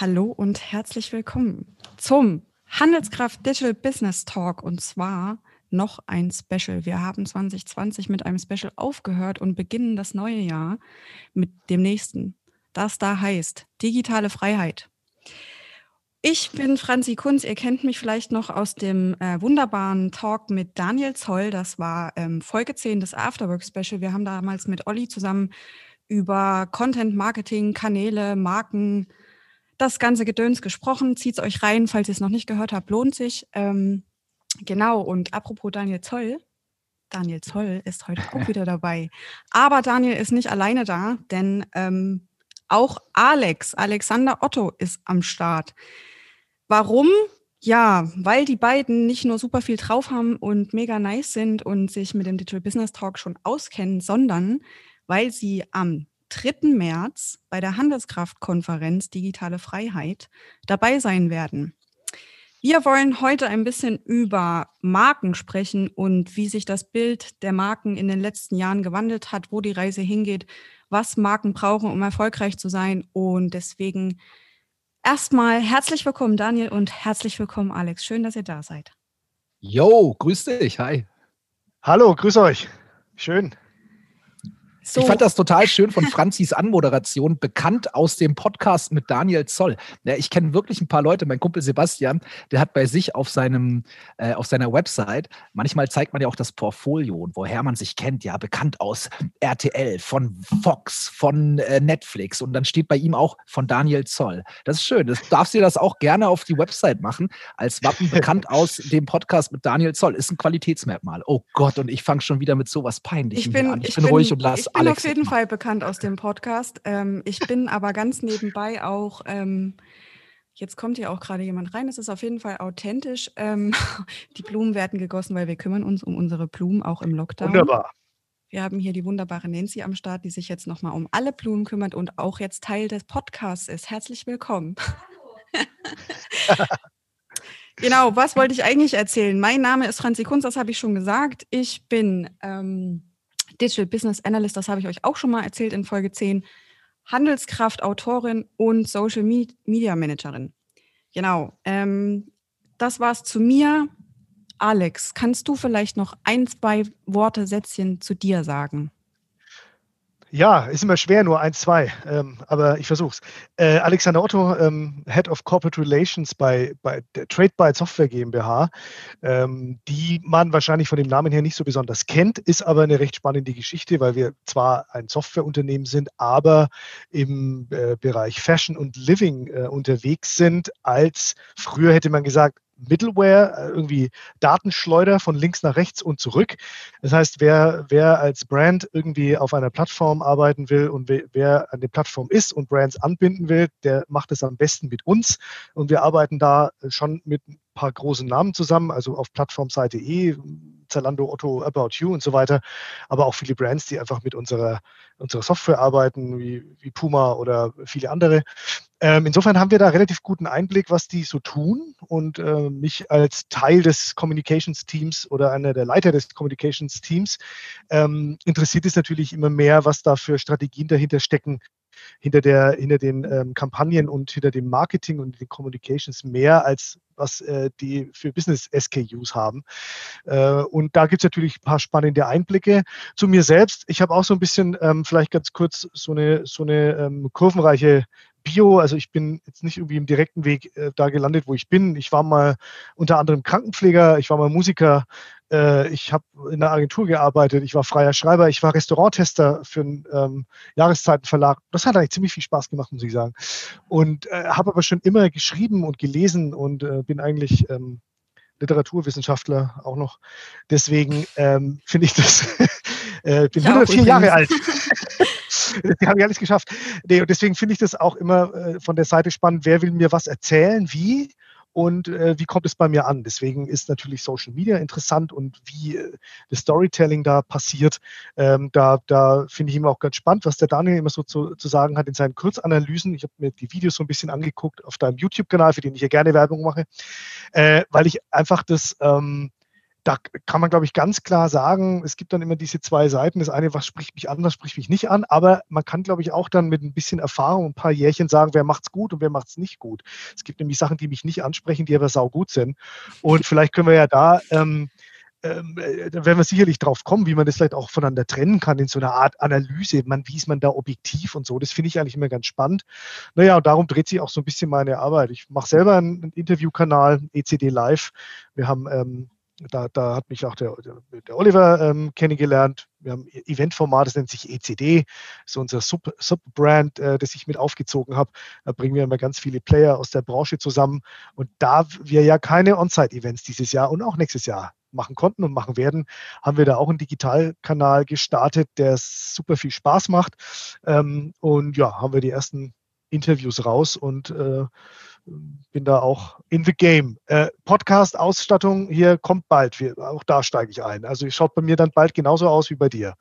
Hallo und herzlich willkommen zum Handelskraft Digital Business Talk und zwar noch ein Special. Wir haben 2020 mit einem Special aufgehört und beginnen das neue Jahr mit dem nächsten, das da heißt digitale Freiheit. Ich bin Franzi Kunz. Ihr kennt mich vielleicht noch aus dem äh, wunderbaren Talk mit Daniel Zoll. Das war ähm, Folge 10 des Afterwork Special. Wir haben damals mit Olli zusammen über Content Marketing, Kanäle, Marken, das ganze Gedöns gesprochen. Zieht es euch rein, falls ihr es noch nicht gehört habt, lohnt sich. Ähm, genau, und apropos Daniel Zoll, Daniel Zoll ist heute auch wieder dabei. Aber Daniel ist nicht alleine da, denn ähm, auch Alex, Alexander Otto ist am Start. Warum? Ja, weil die beiden nicht nur super viel drauf haben und mega nice sind und sich mit dem Digital Business Talk schon auskennen, sondern weil sie am 3. März bei der Handelskraftkonferenz Digitale Freiheit dabei sein werden. Wir wollen heute ein bisschen über Marken sprechen und wie sich das Bild der Marken in den letzten Jahren gewandelt hat, wo die Reise hingeht, was Marken brauchen, um erfolgreich zu sein. Und deswegen erstmal herzlich willkommen, Daniel, und herzlich willkommen, Alex. Schön, dass ihr da seid. Yo, grüß dich. Hi. Hallo, grüß euch. Schön. So. Ich fand das total schön von Franzis Anmoderation, bekannt aus dem Podcast mit Daniel Zoll. Ja, ich kenne wirklich ein paar Leute. Mein Kumpel Sebastian, der hat bei sich auf seinem, äh, auf seiner Website, manchmal zeigt man ja auch das Portfolio und woher man sich kennt, ja, bekannt aus RTL, von Fox, von äh, Netflix und dann steht bei ihm auch von Daniel Zoll. Das ist schön. Das darfst du das auch gerne auf die Website machen, als Wappen bekannt aus dem Podcast mit Daniel Zoll. Ist ein Qualitätsmerkmal. Oh Gott, und ich fange schon wieder mit sowas Peinlichem an. Ich, ich bin, ruhig und lass bin Alex auf jeden Fall bekannt aus dem Podcast. Ähm, ich bin aber ganz nebenbei auch, ähm, jetzt kommt hier auch gerade jemand rein, es ist auf jeden Fall authentisch. Ähm, die Blumen werden gegossen, weil wir kümmern uns um unsere Blumen auch im Lockdown. Wunderbar. Wir haben hier die wunderbare Nancy am Start, die sich jetzt nochmal um alle Blumen kümmert und auch jetzt Teil des Podcasts ist. Herzlich willkommen. genau, was wollte ich eigentlich erzählen? Mein Name ist Franzi Kunz, das habe ich schon gesagt. Ich bin ähm, Digital Business Analyst, das habe ich euch auch schon mal erzählt in Folge 10, Handelskraft, Autorin und Social Media Managerin. Genau. Ähm, das war's zu mir. Alex, kannst du vielleicht noch ein, zwei Worte, Sätzchen zu dir sagen? Ja, ist immer schwer, nur eins, zwei, ähm, aber ich versuch's. Äh, Alexander Otto, ähm, Head of Corporate Relations bei, bei der TradeByte Software GmbH, ähm, die man wahrscheinlich von dem Namen her nicht so besonders kennt, ist aber eine recht spannende Geschichte, weil wir zwar ein Softwareunternehmen sind, aber im äh, Bereich Fashion und Living äh, unterwegs sind, als früher hätte man gesagt, Middleware, äh, irgendwie Datenschleuder von links nach rechts und zurück. Das heißt, wer, wer als Brand irgendwie auf einer Plattform arbeiten will und wer, an der Plattform ist und Brands anbinden will, der macht es am besten mit uns. Und wir arbeiten da schon mit ein paar großen Namen zusammen, also auf Plattformseite.de, Zalando, Otto, About You und so weiter, aber auch viele Brands, die einfach mit unserer, unserer Software arbeiten, wie, wie Puma oder viele andere. Ähm, insofern haben wir da relativ guten Einblick, was die so tun und äh, mich als Teil des Communications Teams oder einer der Leiter des Communications Teams ähm, interessiert es natürlich immer mehr, was da für Strategien dahinter stecken, hinter, der, hinter den ähm, Kampagnen und hinter dem Marketing und den Communications mehr als was äh, die für Business SKUs haben. Äh, und da gibt es natürlich ein paar spannende Einblicke. Zu mir selbst, ich habe auch so ein bisschen, ähm, vielleicht ganz kurz, so eine, so eine ähm, kurvenreiche Bio, also ich bin jetzt nicht irgendwie im direkten Weg äh, da gelandet, wo ich bin. Ich war mal unter anderem Krankenpfleger, ich war mal Musiker, äh, ich habe in einer Agentur gearbeitet, ich war freier Schreiber, ich war Restauranttester für einen ähm, Jahreszeitenverlag. Das hat eigentlich ziemlich viel Spaß gemacht, muss ich sagen. Und äh, habe aber schon immer geschrieben und gelesen und äh, bin eigentlich ähm, Literaturwissenschaftler auch noch. Deswegen ähm, finde ich das, äh, bin 104 Jahre alt. die haben ja alles geschafft. Nee, und deswegen finde ich das auch immer äh, von der Seite spannend, wer will mir was erzählen, wie und äh, wie kommt es bei mir an. Deswegen ist natürlich Social Media interessant und wie äh, das Storytelling da passiert. Ähm, da da finde ich immer auch ganz spannend, was der Daniel immer so zu, zu sagen hat in seinen Kurzanalysen. Ich habe mir die Videos so ein bisschen angeguckt auf deinem YouTube-Kanal, für den ich ja gerne Werbung mache, äh, weil ich einfach das ähm, da kann man, glaube ich, ganz klar sagen, es gibt dann immer diese zwei Seiten. Das eine, was spricht mich an, was spricht mich nicht an. Aber man kann, glaube ich, auch dann mit ein bisschen Erfahrung, ein paar Jährchen sagen, wer macht es gut und wer macht es nicht gut. Es gibt nämlich Sachen, die mich nicht ansprechen, die aber saugut sind. Und vielleicht können wir ja da ähm, ähm, äh, da werden wir sicherlich drauf kommen, wie man das vielleicht auch voneinander trennen kann in so einer Art Analyse. Man, wie ist man da objektiv und so. Das finde ich eigentlich immer ganz spannend. Naja, und darum dreht sich auch so ein bisschen meine Arbeit. Ich mache selber einen, einen Interviewkanal, ECD Live. Wir haben, ähm, da, da hat mich auch der, der Oliver ähm, kennengelernt. Wir haben ein Eventformat, das nennt sich ECD, so unser Sub, Subbrand, äh, das ich mit aufgezogen habe. Da bringen wir immer ganz viele Player aus der Branche zusammen. Und da wir ja keine On-Site-Events dieses Jahr und auch nächstes Jahr machen konnten und machen werden, haben wir da auch einen Digitalkanal gestartet, der super viel Spaß macht. Ähm, und ja, haben wir die ersten Interviews raus und äh, bin da auch in the game. Äh, Podcast-Ausstattung hier kommt bald. Wir, auch da steige ich ein. Also schaut bei mir dann bald genauso aus wie bei dir.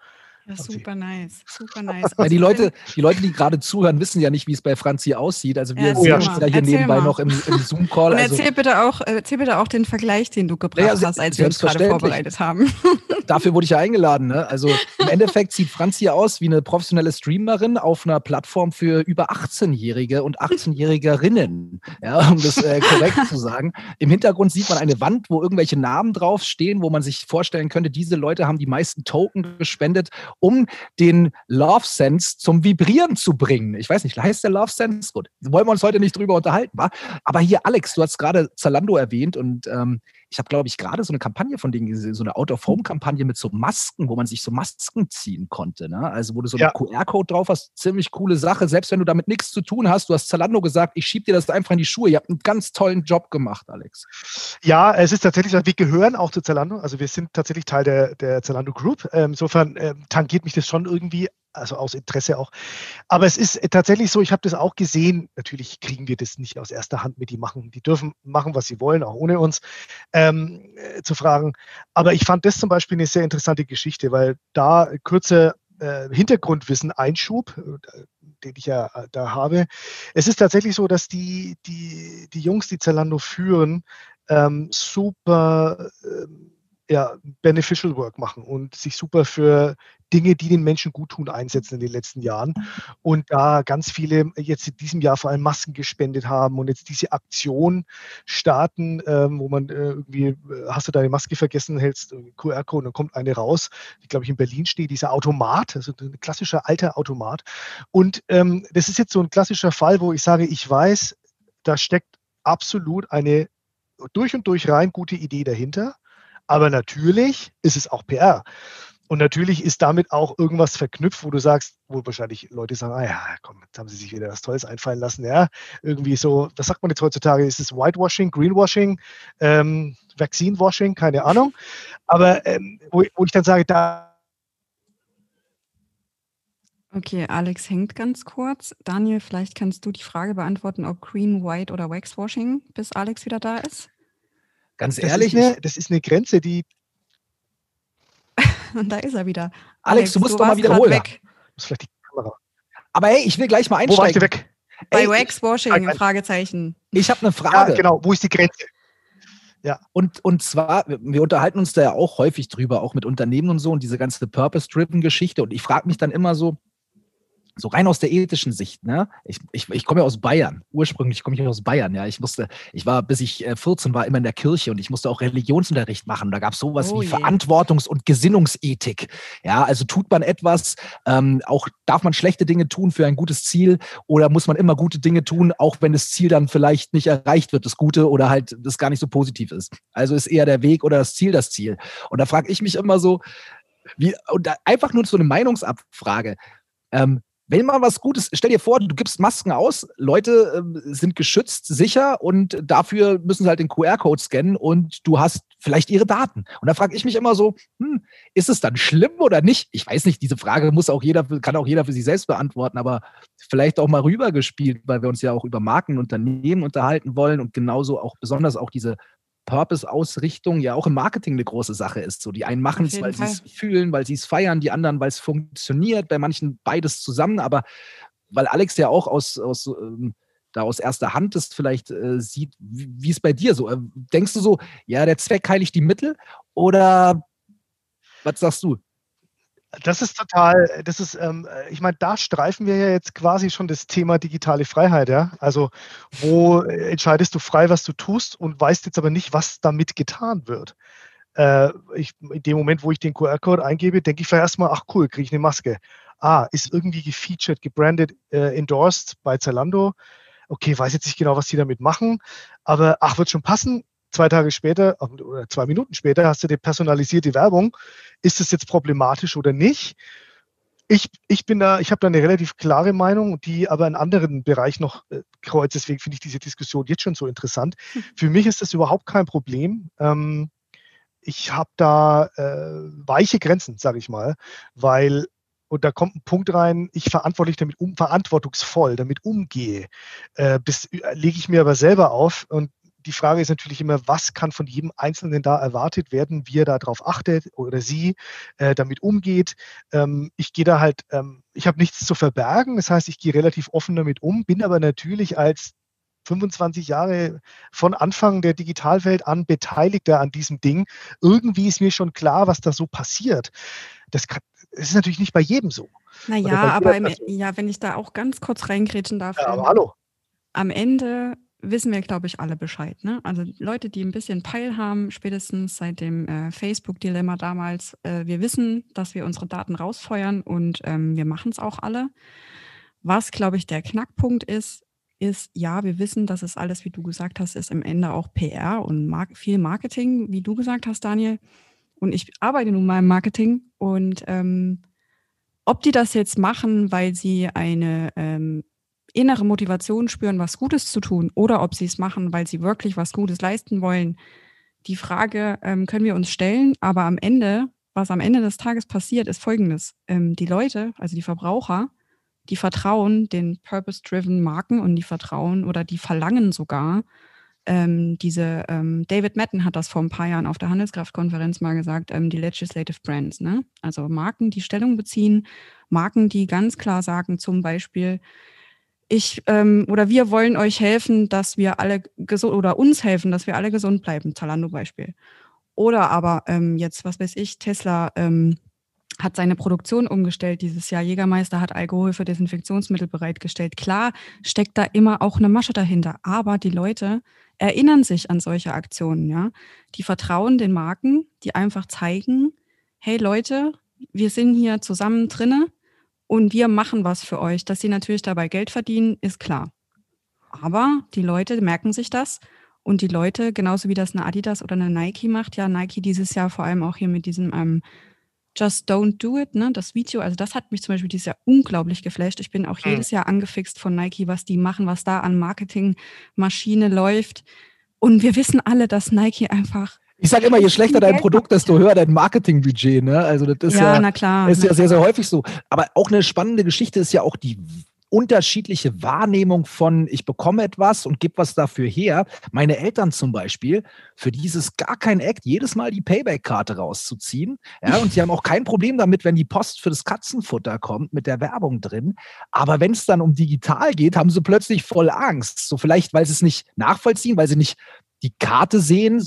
Ja, super nice, super nice. Weil die Leute, die Leute, die gerade zuhören, wissen ja nicht, wie es bei Franzi aussieht. Also wir Ja, sehen uns ja hier Erzähl nebenbei mal. noch im, im Zoom-Call. Und Also erzähl bitte auch, erzähl bitte auch den Vergleich, den du gebracht Ja, ja, hast, als wir uns gerade vorbereitet haben. dafür wurde ich ja eingeladen. Ne? Also im Endeffekt sieht Franzi aus wie eine professionelle Streamerin auf einer Plattform für über 18-Jährige und 18-Jährigerinnen, ja, um das äh, korrekt zu sagen. Im Hintergrund sieht man eine Wand, wo irgendwelche Namen draufstehen, wo man sich vorstellen könnte, diese Leute haben die meisten Token gespendet, um den Love Sense zum Vibrieren zu bringen. Ich weiß nicht, heißt der Love Sense? Gut, wollen wir uns heute nicht drüber unterhalten, wa? Aber hier, Alex, du hast gerade Zalando erwähnt und ähm, ich habe, glaube ich, gerade so eine Kampagne von denen gesehen, so eine Out-of-Home-Kampagne mit so Masken, wo man sich so Masken ziehen konnte. Ne? Also, wo du so einen Ja. QR-Code drauf hast, ziemlich coole Sache. Selbst wenn du damit nichts zu tun hast, du hast Zalando gesagt, ich schieb dir das einfach in die Schuhe. Ihr habt einen ganz tollen Job gemacht, Alex. Ja, es ist tatsächlich so, wir gehören auch zu Zalando. Also wir sind tatsächlich Teil der, der Zalando Group. Ähm, insofern ähm, tangiert mich das schon irgendwie, also aus Interesse auch. Aber es ist äh, tatsächlich so, ich habe das auch gesehen. Natürlich kriegen wir das nicht aus erster Hand mit. Die machen, die dürfen machen, was sie wollen, auch ohne uns ähm, äh, zu fragen. Aber ich fand das zum Beispiel eine sehr interessante Geschichte, weil da kurze äh, Hintergrundwissen Einschub, äh, den ich ja da habe. Es ist tatsächlich so, dass die, die, die Jungs, die Zalando führen, ähm, super ähm, ja, beneficial work machen und sich super für Dinge, die den Menschen gut tun, einsetzen in den letzten Jahren. Und da ganz viele jetzt in diesem Jahr vor allem Masken gespendet haben und jetzt diese Aktion starten, ähm, wo man äh, irgendwie, äh, hast du deine Maske vergessen, hältst einen QR-Code und dann kommt eine raus, die glaube ich in Berlin steht, dieser Automat, also ein klassischer alter Automat. Und ähm, das ist jetzt so ein klassischer Fall, wo ich sage, ich weiß, da steckt absolut eine durch und durch rein gute Idee dahinter. Aber natürlich ist es auch PR. Und natürlich ist damit auch irgendwas verknüpft, wo du sagst, wo wahrscheinlich Leute sagen, ah ja, komm, jetzt haben sie sich wieder was Tolles einfallen lassen. Ja, irgendwie so, was sagt man jetzt heutzutage? Ist es Whitewashing, Greenwashing, ähm, Vaccinewashing, keine Ahnung. Aber ähm, wo, wo ich dann sage, da Okay, Alex hängt ganz kurz. Daniel, vielleicht kannst du die Frage beantworten, ob Green, White oder Waxwashing, bis Alex wieder da ist. Ganz das, ehrlich, ist eine, das ist eine Grenze, die Und da ist er wieder. Alex, du musst doch mal wiederholen. Weg. muss vielleicht die Kamera. aber hey, ich will gleich mal Wo warst du einsteigen. weg? Bei Ey, Waxwashing, nein. Fragezeichen. Ich habe eine Ja, Frage. genau. Wo ist die Grenze? Und, und zwar, wir- wir unterhalten uns da ja auch häufig drüber, auch mit Unternehmen und so und diese ganze Purpose-Driven-Geschichte. Und ich frage mich dann immer so, so rein aus der ethischen Sicht, ne? Ich, ich, ich komme ja aus Bayern. Ursprünglich komme ich aus Bayern, ja. Ich musste, ich war, bis ich äh, 14 war, immer in der Kirche und ich musste auch Religionsunterricht machen. Da gab es sowas Oh wie je. Verantwortungs- und Gesinnungsethik. Ja, also tut man etwas, ähm, auch darf man schlechte Dinge tun für ein gutes Ziel oder muss man immer gute Dinge tun, auch wenn das Ziel dann vielleicht nicht erreicht wird, das Gute oder halt das gar nicht so positiv ist. Also ist eher der Weg oder das Ziel das Ziel. Und da frage ich mich immer so, wie, und da einfach nur so eine Meinungsabfrage. Ähm, wenn man was Gutes, stell dir vor, du gibst Masken aus, Leute ähm, sind geschützt, sicher und dafür müssen sie halt den QR-Code scannen und du hast vielleicht ihre Daten. Und da frage ich mich immer so, hm, ist es dann schlimm oder nicht? Ich weiß nicht, diese Frage muss auch jeder, kann auch jeder für sich selbst beantworten, aber vielleicht auch mal rübergespielt, weil wir uns ja auch über Marken und Unternehmen unterhalten wollen und genauso auch besonders auch diese Purpose-Ausrichtung ja auch im Marketing eine große Sache ist. So, die einen machen es, weil sie es fühlen, weil sie es feiern, die anderen, weil es funktioniert, bei manchen beides zusammen, aber weil Alex ja auch aus, aus ähm, da aus erster Hand das vielleicht äh, sieht. Wie, ist bei dir so? Äh, denkst du so, ja, der Zweck heiligt die Mittel? Oder was sagst du? Das ist total, das ist, ähm, ich meine, da streifen wir ja jetzt quasi schon das Thema digitale Freiheit, ja. Also, wo entscheidest du frei, was du tust und weißt jetzt aber nicht, was damit getan wird. Äh, ich, in dem Moment, wo ich den QR-Code eingebe, denke ich vielleicht erstmal, ach cool, kriege ich eine Maske. Ah, ist irgendwie gefeatured, gebrandet, äh, endorsed bei Zalando. Okay, weiß jetzt nicht genau, was die damit machen, aber ach, wird schon passen zwei Tage später oder zwei Minuten später hast du die personalisierte Werbung. Ist es jetzt problematisch oder nicht? Ich, ich bin da, ich habe da eine relativ klare Meinung, die aber in anderen Bereich noch äh, kreuzt. Deswegen finde ich diese Diskussion jetzt schon so interessant. Hm. Für mich ist das überhaupt kein Problem. Ähm, ich habe da äh, weiche Grenzen, sage ich mal, weil und da kommt ein Punkt rein, ich verantwortlich damit um, verantwortungsvoll damit umgehe. Äh, das äh, lege ich mir aber selber auf und die Frage ist natürlich immer, was kann von jedem Einzelnen da erwartet werden, wie er darauf achtet oder sie äh, damit umgeht. Ähm, ich gehe da halt, ähm, ich habe nichts zu verbergen, das heißt, ich gehe relativ offen damit um, bin aber natürlich als 25 Jahre von Anfang der Digitalwelt an Beteiligter an diesem Ding. Irgendwie ist mir schon klar, was da so passiert. Das, kann, das ist natürlich nicht bei jedem so. Naja, aber im, ja, wenn ich da auch ganz kurz reingrätschen darf. Ja, aber ähm, hallo. Am Ende wissen wir, glaube ich, alle Bescheid. Ne? Also Leute, die ein bisschen Peil haben, spätestens seit dem äh, Facebook-Dilemma damals, äh, wir wissen, dass wir unsere Daten rausfeuern und ähm, wir machen es auch alle. Was, glaube ich, der Knackpunkt ist, ist, ja, wir wissen, dass es alles, wie du gesagt hast, ist im Ende auch PR und Mar viel Marketing, wie du gesagt hast, Daniel. Und ich arbeite nun mal im Marketing und ähm, ob die das jetzt machen, weil sie eine ähm, innere Motivation spüren, was Gutes zu tun, oder ob sie es machen, weil sie wirklich was Gutes leisten wollen. Die Frage ähm, können wir uns stellen, aber am Ende, was am Ende des Tages passiert, ist Folgendes. Ähm, die Leute, also die Verbraucher, die vertrauen den purpose-driven Marken und die vertrauen oder die verlangen sogar, ähm, diese, ähm, David Madden hat das vor ein paar Jahren auf der Handelskraftkonferenz mal gesagt, ähm, die Legislative Brands, ne? Also Marken, die Stellung beziehen, Marken, die ganz klar sagen, zum Beispiel, ich ähm, oder wir wollen euch helfen, dass wir alle gesund oder uns helfen, dass wir alle gesund bleiben. Zalando Beispiel. Oder aber ähm, jetzt, was weiß ich, Tesla ähm, hat seine Produktion umgestellt dieses Jahr. Jägermeister hat Alkohol für Desinfektionsmittel bereitgestellt. Klar steckt da immer auch eine Masche dahinter, aber die Leute erinnern sich an solche Aktionen, ja. Die vertrauen den Marken, die einfach zeigen, hey Leute, wir sind hier zusammen drinne und wir machen was für euch. Dass sie natürlich dabei Geld verdienen, ist klar. Aber die Leute merken sich das und die Leute, genauso wie das eine Adidas oder eine Nike macht, ja, Nike dieses Jahr vor allem auch hier mit diesem ähm, Just Don't Do It, ne, das Video, also das hat mich zum Beispiel dieses Jahr unglaublich geflasht. Ich bin auch mhm. jedes Jahr angefixt von Nike, was die machen, was da an Marketingmaschine läuft. Und wir wissen alle, dass Nike einfach ich sage immer, je schlechter dein Produkt, desto höher dein Marketingbudget. Ne? Also das ist ja, ja, klar, ist ja sehr, sehr häufig so. Aber auch eine spannende Geschichte ist ja auch die unterschiedliche Wahrnehmung von, ich bekomme etwas und gebe was dafür her. Meine Eltern zum Beispiel, für dieses gar kein Act, jedes Mal die Payback-Karte rauszuziehen. Ja, und sie haben auch kein Problem damit, wenn die Post für das Katzenfutter kommt mit der Werbung drin. Aber wenn es dann um digital geht, haben sie plötzlich voll Angst. So vielleicht, weil sie es nicht nachvollziehen, weil sie nicht die Karte sehen,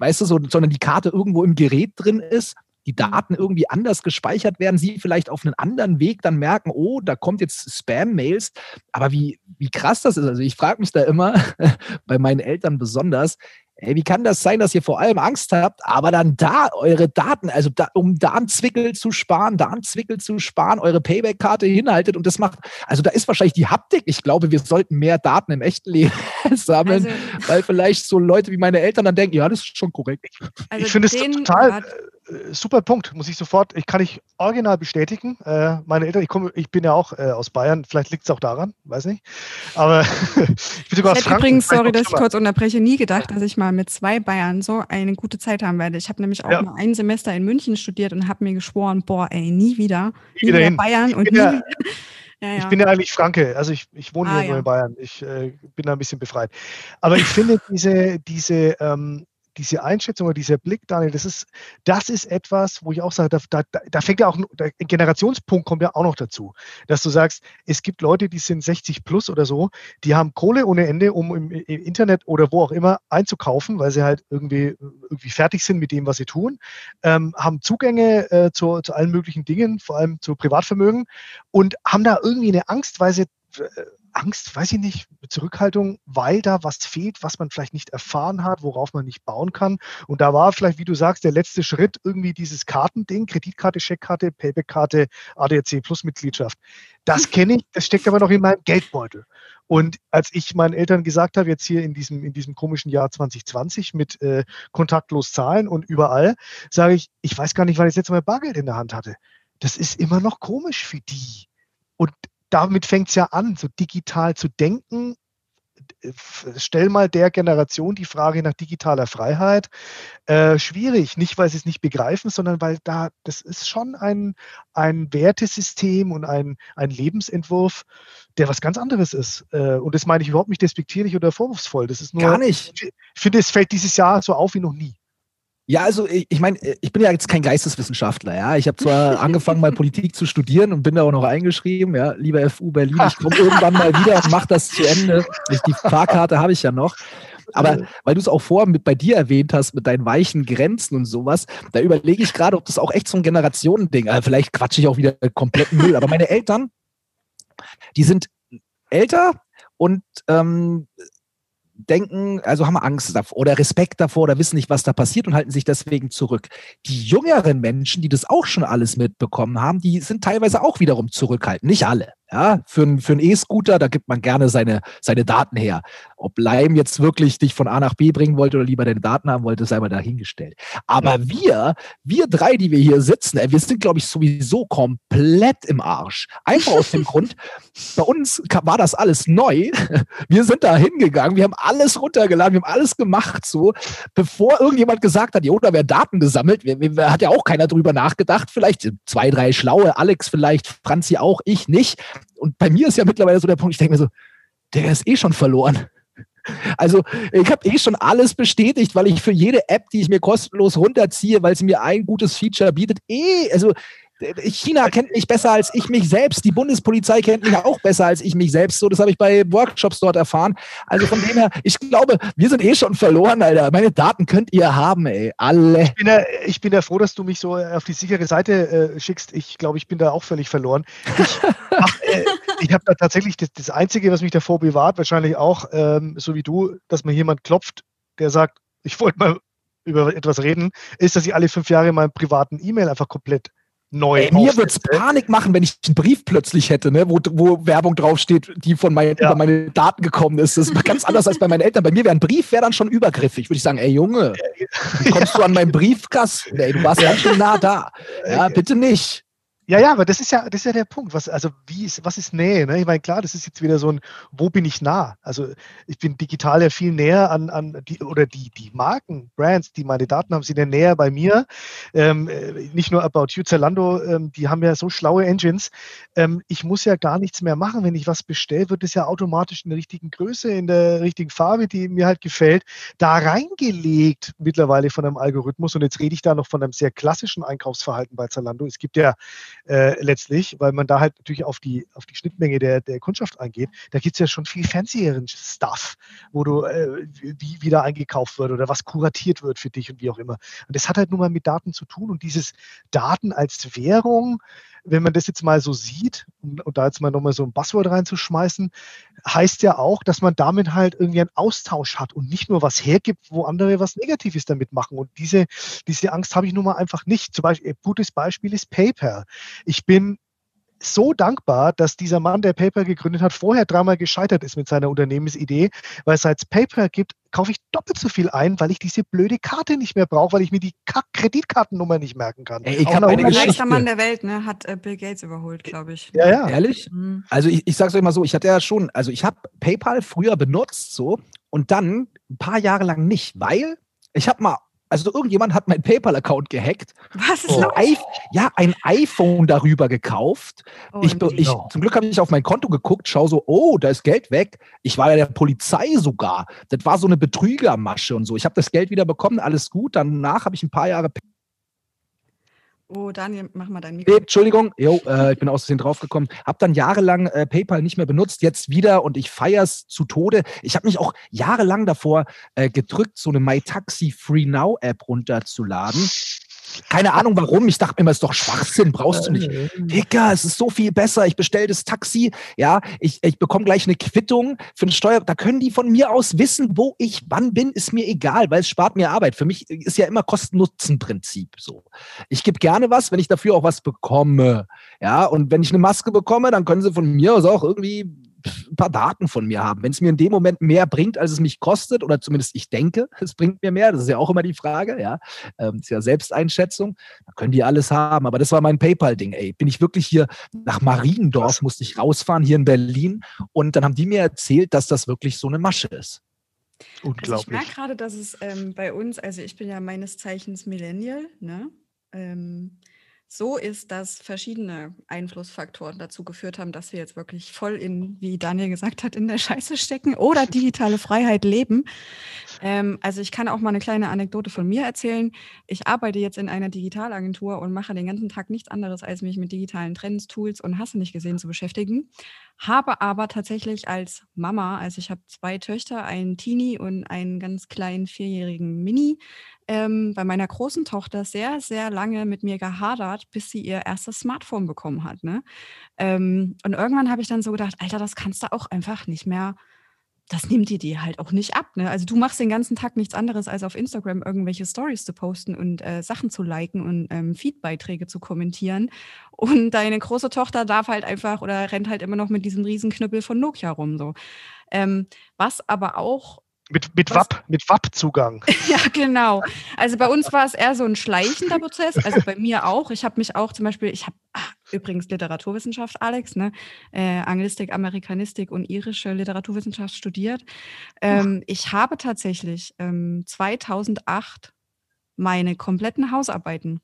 weißt du, so, sondern die Karte irgendwo im Gerät drin ist, die Daten irgendwie anders gespeichert werden, sie vielleicht auf einen anderen Weg dann merken, oh, da kommt jetzt Spam-Mails. Aber wie, wie krass das ist, also ich frage mich da immer, bei meinen Eltern besonders, Ey, wie kann das sein, dass ihr vor allem Angst habt, aber dann da eure Daten, also da, um da einen Zwickel zu sparen, da einen Zwickel zu sparen, eure Payback-Karte hinhaltet und das macht, also da ist wahrscheinlich die Haptik. Ich glaube, wir sollten mehr Daten im echten Leben sammeln, also, weil vielleicht so Leute wie meine Eltern dann denken, ja, das ist schon korrekt. Also ich finde es total, äh, super Punkt, muss ich sofort, ich kann ich original bestätigen. Äh, meine Eltern, ich komme, ich bin ja auch äh, aus Bayern, vielleicht liegt es auch daran, weiß nicht. Aber ich bin sogar aus Franken. Übrigens, sorry, dass ich kurz unterbreche, nie gedacht, dass ich mal mit zwei Bayern so eine gute Zeit haben werde. Ich habe nämlich auch ja. mal ein Semester in München studiert und habe mir geschworen, boah, ey, nie wieder, nie wieder, wieder Bayern und nie ja, wieder. Ja. Ich bin ja eigentlich Franke, also ich, ich wohne ah, hier nur in Bayern. Ich äh, bin da ein bisschen befreit. Aber ich finde diese, diese ähm, diese Einschätzung oder dieser Blick, Daniel, das ist, das ist etwas, wo ich auch sage, da, da, da fängt ja auch, der Generationspunkt kommt ja auch noch dazu, dass du sagst, es gibt Leute, die sind 60 plus oder so, die haben Kohle ohne Ende, um im, im Internet oder wo auch immer einzukaufen, weil sie halt irgendwie, irgendwie fertig sind mit dem, was sie tun, ähm, haben Zugänge äh, zu, zu allen möglichen Dingen, vor allem zu Privatvermögen und haben da irgendwie eine Angst, weil sie äh, Angst, weiß ich nicht, Zurückhaltung, weil da was fehlt, was man vielleicht nicht erfahren hat, worauf man nicht bauen kann. Und da war vielleicht, wie du sagst, der letzte Schritt irgendwie dieses Kartending, Kreditkarte, Scheckkarte, Payback-Karte, ADAC Plus Mitgliedschaft. Das kenne ich, das steckt aber noch in meinem Geldbeutel. Und als ich meinen Eltern gesagt habe, jetzt hier in diesem, in diesem komischen Jahr 2020 mit äh, kontaktlos zahlen und überall, sage ich, ich weiß gar nicht, wann ich jetzt Mal Bargeld in der Hand hatte. Das ist immer noch komisch für die. Und damit fängt es ja an, so digital zu denken. Stell mal der Generation die Frage nach digitaler Freiheit. Äh, schwierig, nicht weil sie es nicht begreifen, sondern weil da, das ist schon ein, ein Wertesystem und ein, ein Lebensentwurf, der was ganz anderes ist. Äh, und das meine ich überhaupt nicht despektierlich oder vorwurfsvoll. Das ist nur. Gar nicht. Ich finde, es fällt dieses Jahr so auf wie noch nie. Ja, also ich, ich meine, ich bin ja jetzt kein Geisteswissenschaftler, ja. Ich habe zwar angefangen, mal Politik zu studieren und bin da auch noch eingeschrieben, ja, lieber FU Berlin, ich komme irgendwann mal wieder und mache das zu Ende. Ich, die Fahrkarte habe ich ja noch. Aber weil du es auch vorher mit bei dir erwähnt hast, mit deinen weichen Grenzen und sowas, da überlege ich gerade, ob das auch echt so ein Generationending, also vielleicht quatsche ich auch wieder kompletten Müll, aber meine Eltern, die sind älter und ähm, denken, also haben Angst davor oder Respekt davor oder wissen nicht, was da passiert und halten sich deswegen zurück. Die jüngeren Menschen, die das auch schon alles mitbekommen haben, die sind teilweise auch wiederum zurückhaltend. Nicht alle. Ja, für, für einen E-Scooter, da gibt man gerne seine, seine Daten her. Ob Leim jetzt wirklich dich von A nach B bringen wollte oder lieber deine Daten haben wollte, sei mal dahingestellt. Aber wir, wir drei, die wir hier sitzen, wir sind, glaube ich, sowieso komplett im Arsch. Einfach aus dem Grund, bei uns war das alles neu. Wir sind da hingegangen, wir haben alles runtergeladen, wir haben alles gemacht, so, bevor irgendjemand gesagt hat, jo, da werden Daten gesammelt. Wir, wir, hat ja auch keiner drüber nachgedacht. Vielleicht zwei, drei schlaue, Alex vielleicht, Franzi auch, ich nicht. Und bei mir ist ja mittlerweile so der Punkt, ich denke mir so, der ist eh schon verloren. Also ich habe eh schon alles bestätigt, weil ich für jede App, die ich mir kostenlos runterziehe, weil sie mir ein gutes Feature bietet, eh, also China kennt mich besser als ich mich selbst. Die Bundespolizei kennt mich auch besser als ich mich selbst. So, das habe ich bei Workshops dort erfahren. Also von dem her, ich glaube, wir sind eh schon verloren, Alter. Meine Daten könnt ihr haben, ey. Alle. Ich bin ja, ich bin ja froh, dass du mich so auf die sichere Seite äh, schickst. Ich glaube, ich bin da auch völlig verloren. Ich, äh, ich habe da tatsächlich das, das, Einzige, was mich davor bewahrt, wahrscheinlich auch, ähm, so wie du, dass mir jemand klopft, der sagt, ich wollte mal über etwas reden, ist, dass ich alle fünf Jahre meinen privaten E-Mail einfach komplett neu. Ey, mir würde es Panik machen, wenn ich einen Brief plötzlich hätte, ne, wo, wo Werbung draufsteht, die von meinen, ja. über meine Daten gekommen ist. Das ist ganz anders als bei meinen Eltern. Bei mir wäre ein Brief wäre dann schon übergriffig. Würde ich sagen, ey Junge, kommst ja. du an meinen Briefkasten? Ey, du warst ganz schön nah da. Ja, bitte nicht. Ja, ja, aber das ist ja, das ist ja der Punkt. Was, also wie ist, was ist Nähe? Ne? Ich meine, klar, das ist jetzt wieder so ein, wo bin ich nah? Also ich bin digital ja viel näher an, an die, oder die, die Marken, Brands, die meine Daten haben, sind ja näher bei mir. Ähm, äh, nicht nur About You, Zalando, ähm, die haben ja so schlaue Engines. Ähm, ich muss ja gar nichts mehr machen. Wenn ich was bestelle, wird es ja automatisch in der richtigen Größe, in der richtigen Farbe, die mir halt gefällt, da reingelegt mittlerweile von einem Algorithmus. Und jetzt rede ich da noch von einem sehr klassischen Einkaufsverhalten bei Zalando. Es gibt ja äh, letztlich, weil man da halt natürlich auf die, auf die Schnittmenge der, der Kundschaft eingeht. Da gibt es ja schon viel fancieren Stuff, wo du, äh, wie wieder eingekauft wird oder was kuratiert wird für dich und wie auch immer. Und das hat halt nun mal mit Daten zu tun und dieses Daten als Währung, wenn man das jetzt mal so sieht, und, und da jetzt mal nochmal so ein Buzzword reinzuschmeißen, heißt ja auch, dass man damit halt irgendwie einen Austausch hat und nicht nur was hergibt, wo andere was Negatives damit machen. Und diese, diese Angst habe ich nun mal einfach nicht. Zum Beispiel, ein gutes Beispiel ist PayPal. Ich bin so dankbar, dass dieser Mann, der PayPal gegründet hat, vorher dreimal gescheitert ist mit seiner Unternehmensidee, weil seit es PayPal gibt, kaufe ich doppelt so viel ein, weil ich diese blöde Karte nicht mehr brauche, weil ich mir die Kreditkartennummer nicht merken kann. Ey, ich habe eine Der reichste Mann der Welt, ne, hat äh, Bill Gates überholt, glaube ich. Ja, ja. Ehrlich? Mhm. Also ich, ich sage es euch mal so, ich hatte ja schon, also ich habe PayPal früher benutzt so und dann ein paar Jahre lang nicht, weil ich habe mal Also irgendjemand hat meinen PayPal-Account gehackt. Was ist Oh. los? I ja, ein iPhone darüber gekauft. Ich, be- OMG. ich, zum Glück habe ich auf mein Konto geguckt, schau so, oh, da ist Geld weg. Ich war ja der Polizei sogar. Das war so eine Betrügermasche und so. Ich habe das Geld wieder bekommen, alles gut. Danach habe ich ein paar Jahre Oh, Daniel, mach mal dein Nee, Mikro. Entschuldigung, jo, äh, ich bin aus Versehen draufgekommen. Hab dann jahrelang äh, PayPal nicht mehr benutzt, jetzt wieder und ich feier's zu Tode. Ich habe mich auch jahrelang davor äh, gedrückt, so eine MyTaxi Free Now App runterzuladen. Keine Ahnung warum. Ich dachte mir immer, ist doch Schwachsinn, brauchst du nicht. Dicker, es ist so viel besser. Ich bestelle das Taxi, ja, ich, ich bekomme gleich eine Quittung für eine Steuer. Da können die von mir aus wissen, wo ich wann bin, ist mir egal, weil es spart mir Arbeit. Für mich ist ja immer Kosten-Nutzen-Prinzip so. Ich gebe gerne was, wenn ich dafür auch was bekomme. Ja, und wenn ich eine Maske bekomme, dann können sie von mir aus auch irgendwie ein paar Daten von mir haben. Wenn es mir in dem Moment mehr bringt, als es mich kostet, oder zumindest ich denke, es bringt mir mehr, das ist ja auch immer die Frage, ja, ähm, das ist ja Selbsteinschätzung, dann können die alles haben. Aber das war mein PayPal-Ding, ey. Bin ich wirklich hier nach Mariendorf, musste ich rausfahren, hier in Berlin, und dann haben die mir erzählt, dass das wirklich so eine Masche ist. Also ich Unglaublich. merke gerade, dass es ähm, bei uns, also ich bin ja meines Zeichens Millennial, ne? Ähm, so ist, dass verschiedene Einflussfaktoren dazu geführt haben, dass wir jetzt wirklich voll in, wie Daniel gesagt hat, in der Scheiße stecken oder digitale Freiheit leben. Ähm, also ich kann auch mal eine kleine Anekdote von mir erzählen. Ich arbeite jetzt in einer Digitalagentur und mache den ganzen Tag nichts anderes, als mich mit digitalen Trends, Tools und Hasse nicht gesehen zu beschäftigen. Habe aber tatsächlich als Mama, also ich habe zwei Töchter, einen Teenie und einen ganz kleinen vierjährigen Mini, ähm, bei meiner großen Tochter sehr, sehr lange mit mir gehadert, bis sie ihr erstes Smartphone bekommen hat. Ne? Ähm, und irgendwann habe ich dann so gedacht, Alter, das kannst du auch einfach nicht mehr, das nimmt dir die halt auch nicht ab. Ne? Also du machst den ganzen Tag nichts anderes, als auf Instagram irgendwelche Stories zu posten und äh, Sachen zu liken und ähm, Feedbeiträge zu kommentieren. Und deine große Tochter darf halt einfach oder rennt halt immer noch mit diesem Riesenknüppel von Nokia rum. So. Ähm, was aber auch Mit, mit? WAP, mit WAP-Zugang. ja, genau. Also bei uns war es eher so ein schleichender Prozess, also bei mir auch. Ich habe mich auch zum Beispiel, ich habe übrigens Literaturwissenschaft, Alex, ne? Äh, Anglistik, Amerikanistik und irische Literaturwissenschaft studiert. Ähm, ich habe tatsächlich ähm, 2008 meine kompletten Hausarbeiten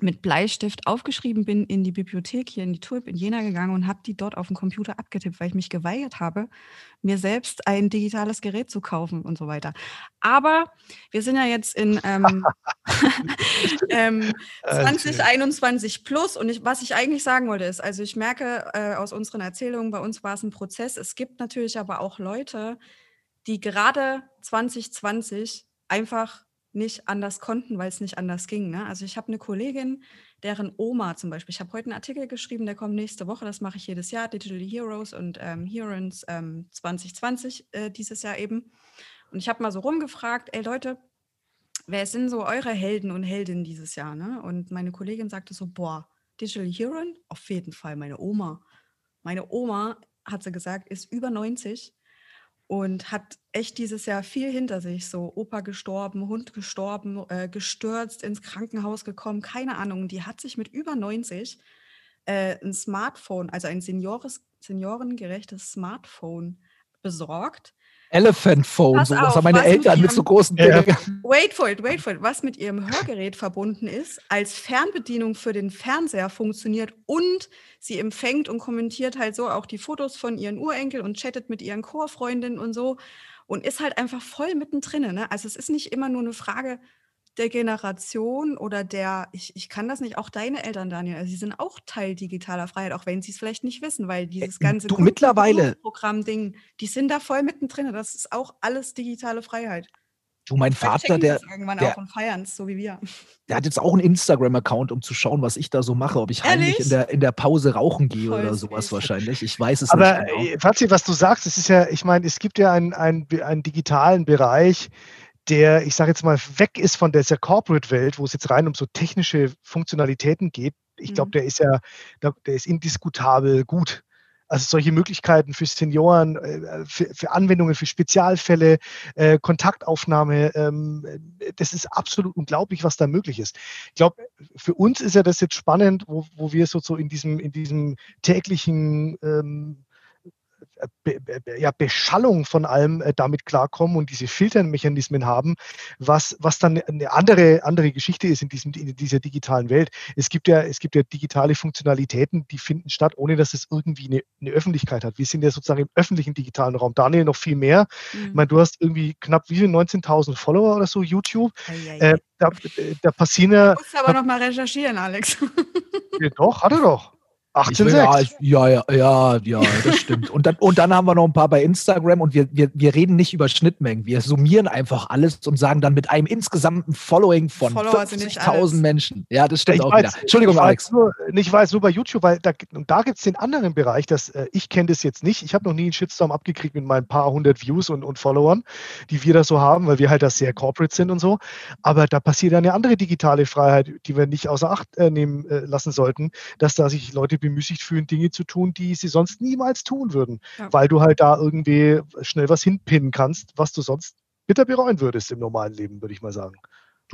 mit Bleistift aufgeschrieben bin, in die Bibliothek hier in die Tulp in Jena gegangen und habe die dort auf dem Computer abgetippt, weil ich mich geweigert habe, mir selbst ein digitales Gerät zu kaufen und so weiter. Aber wir sind ja jetzt in ähm, ähm, Äh, 2021 plus und ich, was ich eigentlich sagen wollte ist, also ich merke äh, aus unseren Erzählungen, bei uns war es ein Prozess. Es gibt natürlich aber auch Leute, die gerade 2020 einfach nicht anders konnten, weil es nicht anders ging. Ne? Also ich habe eine Kollegin, deren Oma zum Beispiel, ich habe heute einen Artikel geschrieben, der kommt nächste Woche, das mache ich jedes Jahr, Digital Heroes und ähm, Heroines ähm, 2020 äh, dieses Jahr eben. Und ich habe mal so rumgefragt, ey Leute, wer sind so eure Helden und Heldinnen dieses Jahr? Ne? Und meine Kollegin sagte so, boah, Digital Heroine? Auf jeden Fall meine Oma. Meine Oma, hat sie gesagt, ist über 90 und hat echt dieses Jahr viel hinter sich. So Opa gestorben, Hund gestorben, äh, gestürzt, ins Krankenhaus gekommen, keine Ahnung. Die hat sich mit über 90 äh, ein Smartphone, also ein Seniores, seniorengerechtes Smartphone besorgt. Elephant Phone, Pass so was auf, haben meine was mit Eltern mit ihrem- so großen Ja. Dingern. Wait for it, wait for it. Was mit ihrem Hörgerät verbunden ist, als Fernbedienung für den Fernseher funktioniert und sie empfängt und kommentiert halt so auch die Fotos von ihren Urenkel und chattet mit ihren Chorfreundinnen und so und ist halt einfach voll mittendrin. Ne? Also es ist nicht immer nur eine Frage der Generation oder der, ich, ich kann das nicht, auch deine Eltern, Daniel, also sie sind auch Teil digitaler Freiheit, auch wenn sie es vielleicht nicht wissen, weil dieses ganze du, mittlerweile- Programm-Ding, die sind da voll mittendrin. Das ist auch alles digitale Freiheit. Du, mein Vater, der, der- so wie wir. der hat jetzt auch einen Instagram-Account, um zu schauen, was ich da so mache, ob ich heimlich Ehrlich? in der, in der Pause rauchen gehe Voll oder sowas süß. wahrscheinlich. Ich weiß es Aber nicht genau. äh, Fazit, was du sagst, es ist ja, ich meine, es gibt ja einen, einen, einen digitalen Bereich, der, ich sage jetzt mal, weg ist von dieser Corporate-Welt, wo es jetzt rein um so technische Funktionalitäten geht. Ich glaube, Mhm. der ist ja, der der ist indiskutabel gut. Also solche Möglichkeiten für Senioren, äh, für, für Anwendungen, für Spezialfälle, äh, Kontaktaufnahme, ähm, äh, das ist absolut unglaublich, was da möglich ist. Ich glaube, für uns ist ja das jetzt spannend, wo, wo wir so, so in diesem, in diesem täglichen ähm, ja, Beschallung von allem äh, damit klarkommen und diese Filtermechanismen haben, was, was dann eine andere, andere Geschichte ist in, diesem, in dieser digitalen Welt. Es gibt, ja, es gibt ja digitale Funktionalitäten, die finden statt, ohne dass es irgendwie eine, eine Öffentlichkeit hat. Wir sind ja sozusagen im öffentlichen digitalen Raum. Daniel noch viel mehr. Mhm. Ich meine, du hast irgendwie knapp wie viel, 19.000 Follower oder so, YouTube. Äh, da, da passieren ja. Du musst aber noch mal recherchieren, Alex. ja, doch, hat er doch. 18, ja, ja, ja, ja, ja, das stimmt. Und dann, und dann haben wir noch ein paar bei Instagram und wir, wir, wir reden nicht über Schnittmengen. Wir summieren einfach alles und sagen dann mit einem insgesamten Following von 50.000 Menschen. Ja, das stimmt ich auch weiß, wieder. Entschuldigung, ich Alex. Nur, ich weiß nur bei YouTube, weil da, da gibt es den anderen Bereich, dass äh, ich kenne das jetzt nicht. Ich habe noch nie einen Shitstorm abgekriegt mit meinen paar hundert Views und, und Followern, die wir da so haben, weil wir halt da sehr corporate sind und so. Aber da passiert eine andere digitale Freiheit, die wir nicht außer Acht äh, nehmen äh, lassen sollten, dass da sich Leute bemüßigt fühlen, Dinge zu tun, die sie sonst niemals tun würden, ja. weil du halt da irgendwie schnell was hinpinnen kannst, was du sonst bitter bereuen würdest im normalen Leben, würde ich mal sagen.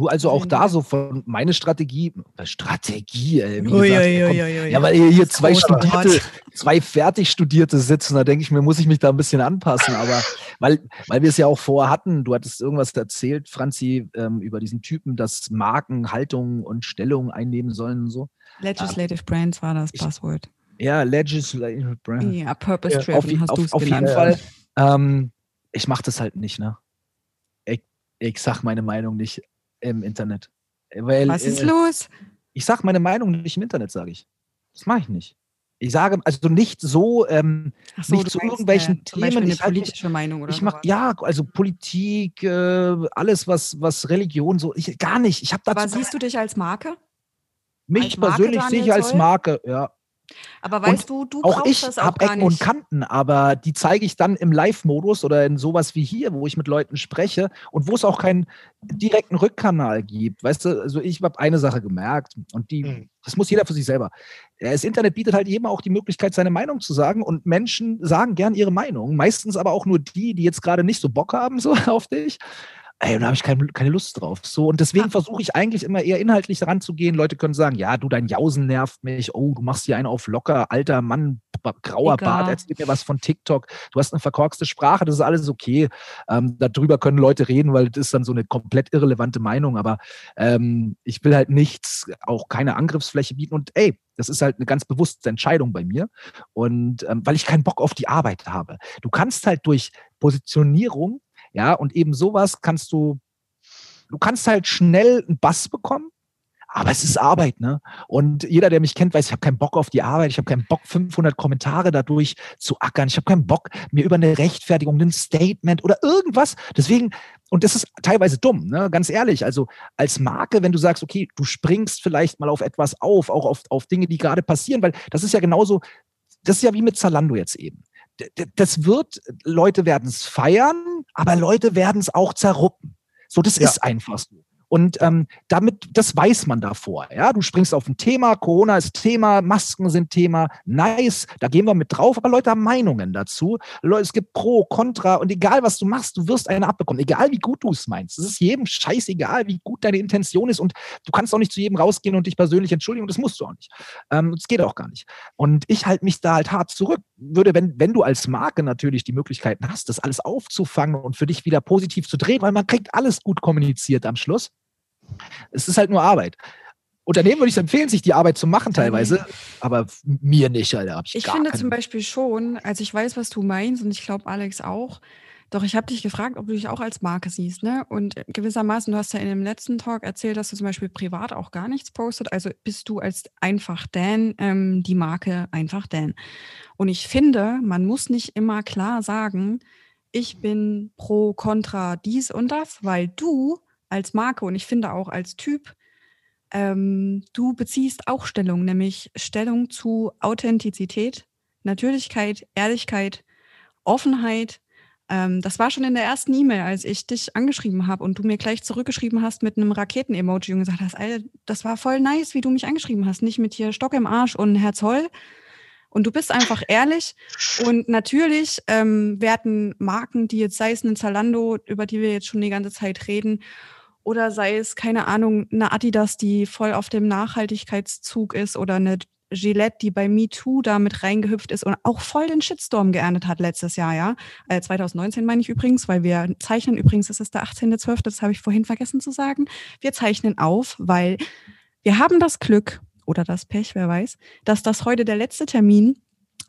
Du also auch da so von meine Strategie, äh, Strategie, ey, wie gesagt, ui, ui, ui, ja, weil hier zwei Studierte, zwei fertig Studierte sitzen, da denke ich mir, muss ich mich da ein bisschen anpassen, aber weil, weil wir es ja auch vorher hatten, du hattest irgendwas erzählt, Franzi, ähm, über diesen Typen, dass Marken Haltung und Stellung einnehmen sollen und so. Legislative ah, Brands war das Passwort. Ja, Legislative Brand. Ja, Purpose Driven ja, auf, hast du Auf jeden Fall. Ähm, ich mache das halt nicht, ne? Ich, ich sag meine Meinung nicht im Internet. Weil, Was ist äh, los? Ich sag meine Meinung nicht im Internet, sage ich. Das mache ich nicht. Ich sage also nicht so, ähm, so nicht zu meinst, irgendwelchen äh, Themen. Eine ich politische halt, Meinung oder Ich mache ja, also Politik, äh, alles was was Religion so, ich gar nicht. Ich habe Aber siehst du dich als Marke? Mich als persönlich sehe ich als Marke, ja. Aber weißt und du, du auch ich habe Ecken und Kanten, aber die zeige ich dann im Live-Modus oder in sowas wie hier, wo ich mit Leuten spreche und wo es auch keinen direkten Rückkanal gibt. Weißt du, also ich habe eine Sache gemerkt und die, mhm. das muss jeder für sich selber. Das Internet bietet halt jedem auch die Möglichkeit, seine Meinung zu sagen und Menschen sagen gern ihre Meinung. Meistens aber auch nur die, die jetzt gerade nicht so Bock haben so auf dich. Ey, und da habe ich kein, keine Lust drauf. So, und deswegen versuche ich eigentlich immer eher inhaltlich ranzugehen. Leute können sagen, ja, du, dein Jausen nervt mich. Oh, du machst hier einen auf locker, alter Mann, grauer Egal. Bart, erzähl mir was von TikTok. Du hast eine verkorkste Sprache, das ist alles okay. Ähm, darüber können Leute reden, weil das ist dann so eine komplett irrelevante Meinung. Aber ähm, ich will halt nichts, auch keine Angriffsfläche bieten. Und ey, das ist halt eine ganz bewusste Entscheidung bei mir. Und ähm, weil ich keinen Bock auf die Arbeit habe. Du kannst halt durch Positionierung ja, und eben sowas kannst du, du kannst halt schnell einen Bass bekommen, aber es ist Arbeit, ne? Und jeder, der mich kennt, weiß, ich habe keinen Bock auf die Arbeit, ich habe keinen Bock, 500 Kommentare dadurch zu ackern, ich habe keinen Bock, mir über eine Rechtfertigung, ein Statement oder irgendwas. Deswegen, und das ist teilweise dumm, ne? ganz ehrlich. Also als Marke, wenn du sagst, okay, du springst vielleicht mal auf etwas auf, auch auf, auf Dinge, die gerade passieren, weil das ist ja genauso, das ist ja wie mit Zalando jetzt eben. Das wird, Leute werden es feiern, aber Leute werden es auch zerruppen. So, das ja. ist einfach so. Und ähm, damit, das weiß man davor. Ja, du springst auf ein Thema, Corona ist Thema, Masken sind Thema, nice, da gehen wir mit drauf, aber Leute haben Meinungen dazu. Es gibt Pro, Contra und egal was du machst, du wirst eine abbekommen. Egal wie gut du es meinst. Es ist jedem scheißegal, wie gut deine Intention ist und du kannst auch nicht zu jedem rausgehen und dich persönlich entschuldigen und das musst du auch nicht. Ähm, das geht auch gar nicht. Und ich halte mich da halt hart zurück. Würde, wenn, wenn du als Marke natürlich die Möglichkeiten hast, das alles aufzufangen und für dich wieder positiv zu drehen, weil man kriegt alles gut kommuniziert am Schluss es ist halt nur Arbeit. Unternehmen würde ich empfehlen, sich die Arbeit zu machen teilweise, aber mir nicht, Alter. Ich, ich finde zum Beispiel schon, also ich weiß, was du meinst und ich glaube Alex auch, doch ich habe dich gefragt, ob du dich auch als Marke siehst, ne? Und gewissermaßen, du hast ja in dem letzten Talk erzählt, dass du zum Beispiel privat auch gar nichts postet. Also bist du als einfach Dan ähm, die Marke einfach Dan. Und ich finde, man muss nicht immer klar sagen, ich bin pro, contra dies und das, weil du als Marke und ich finde auch als Typ, ähm, du beziehst auch Stellung, nämlich Stellung zu Authentizität, Natürlichkeit, Ehrlichkeit, Offenheit. Ähm, das war schon in der ersten E-Mail, als ich dich angeschrieben habe und du mir gleich zurückgeschrieben hast mit einem Raketen-Emoji und gesagt hast, Alter, das war voll nice, wie du mich angeschrieben hast. Nicht mit hier Stock im Arsch und Herr Zoll. Und du bist einfach ehrlich. Und natürlich ähm, werden Marken, die jetzt sei es ein Zalando, über die wir jetzt schon die ganze Zeit reden, oder sei es, keine Ahnung, eine Adidas, die voll auf dem Nachhaltigkeitszug ist oder eine Gillette, die bei MeToo da mit reingehüpft ist und auch voll den Shitstorm geerntet hat letztes Jahr, ja. Äh, 2019 meine ich übrigens, weil wir zeichnen, übrigens ist es der 18.12., das habe ich vorhin vergessen zu sagen. Wir zeichnen auf, weil wir haben das Glück oder das Pech, wer weiß, dass das heute der letzte Termin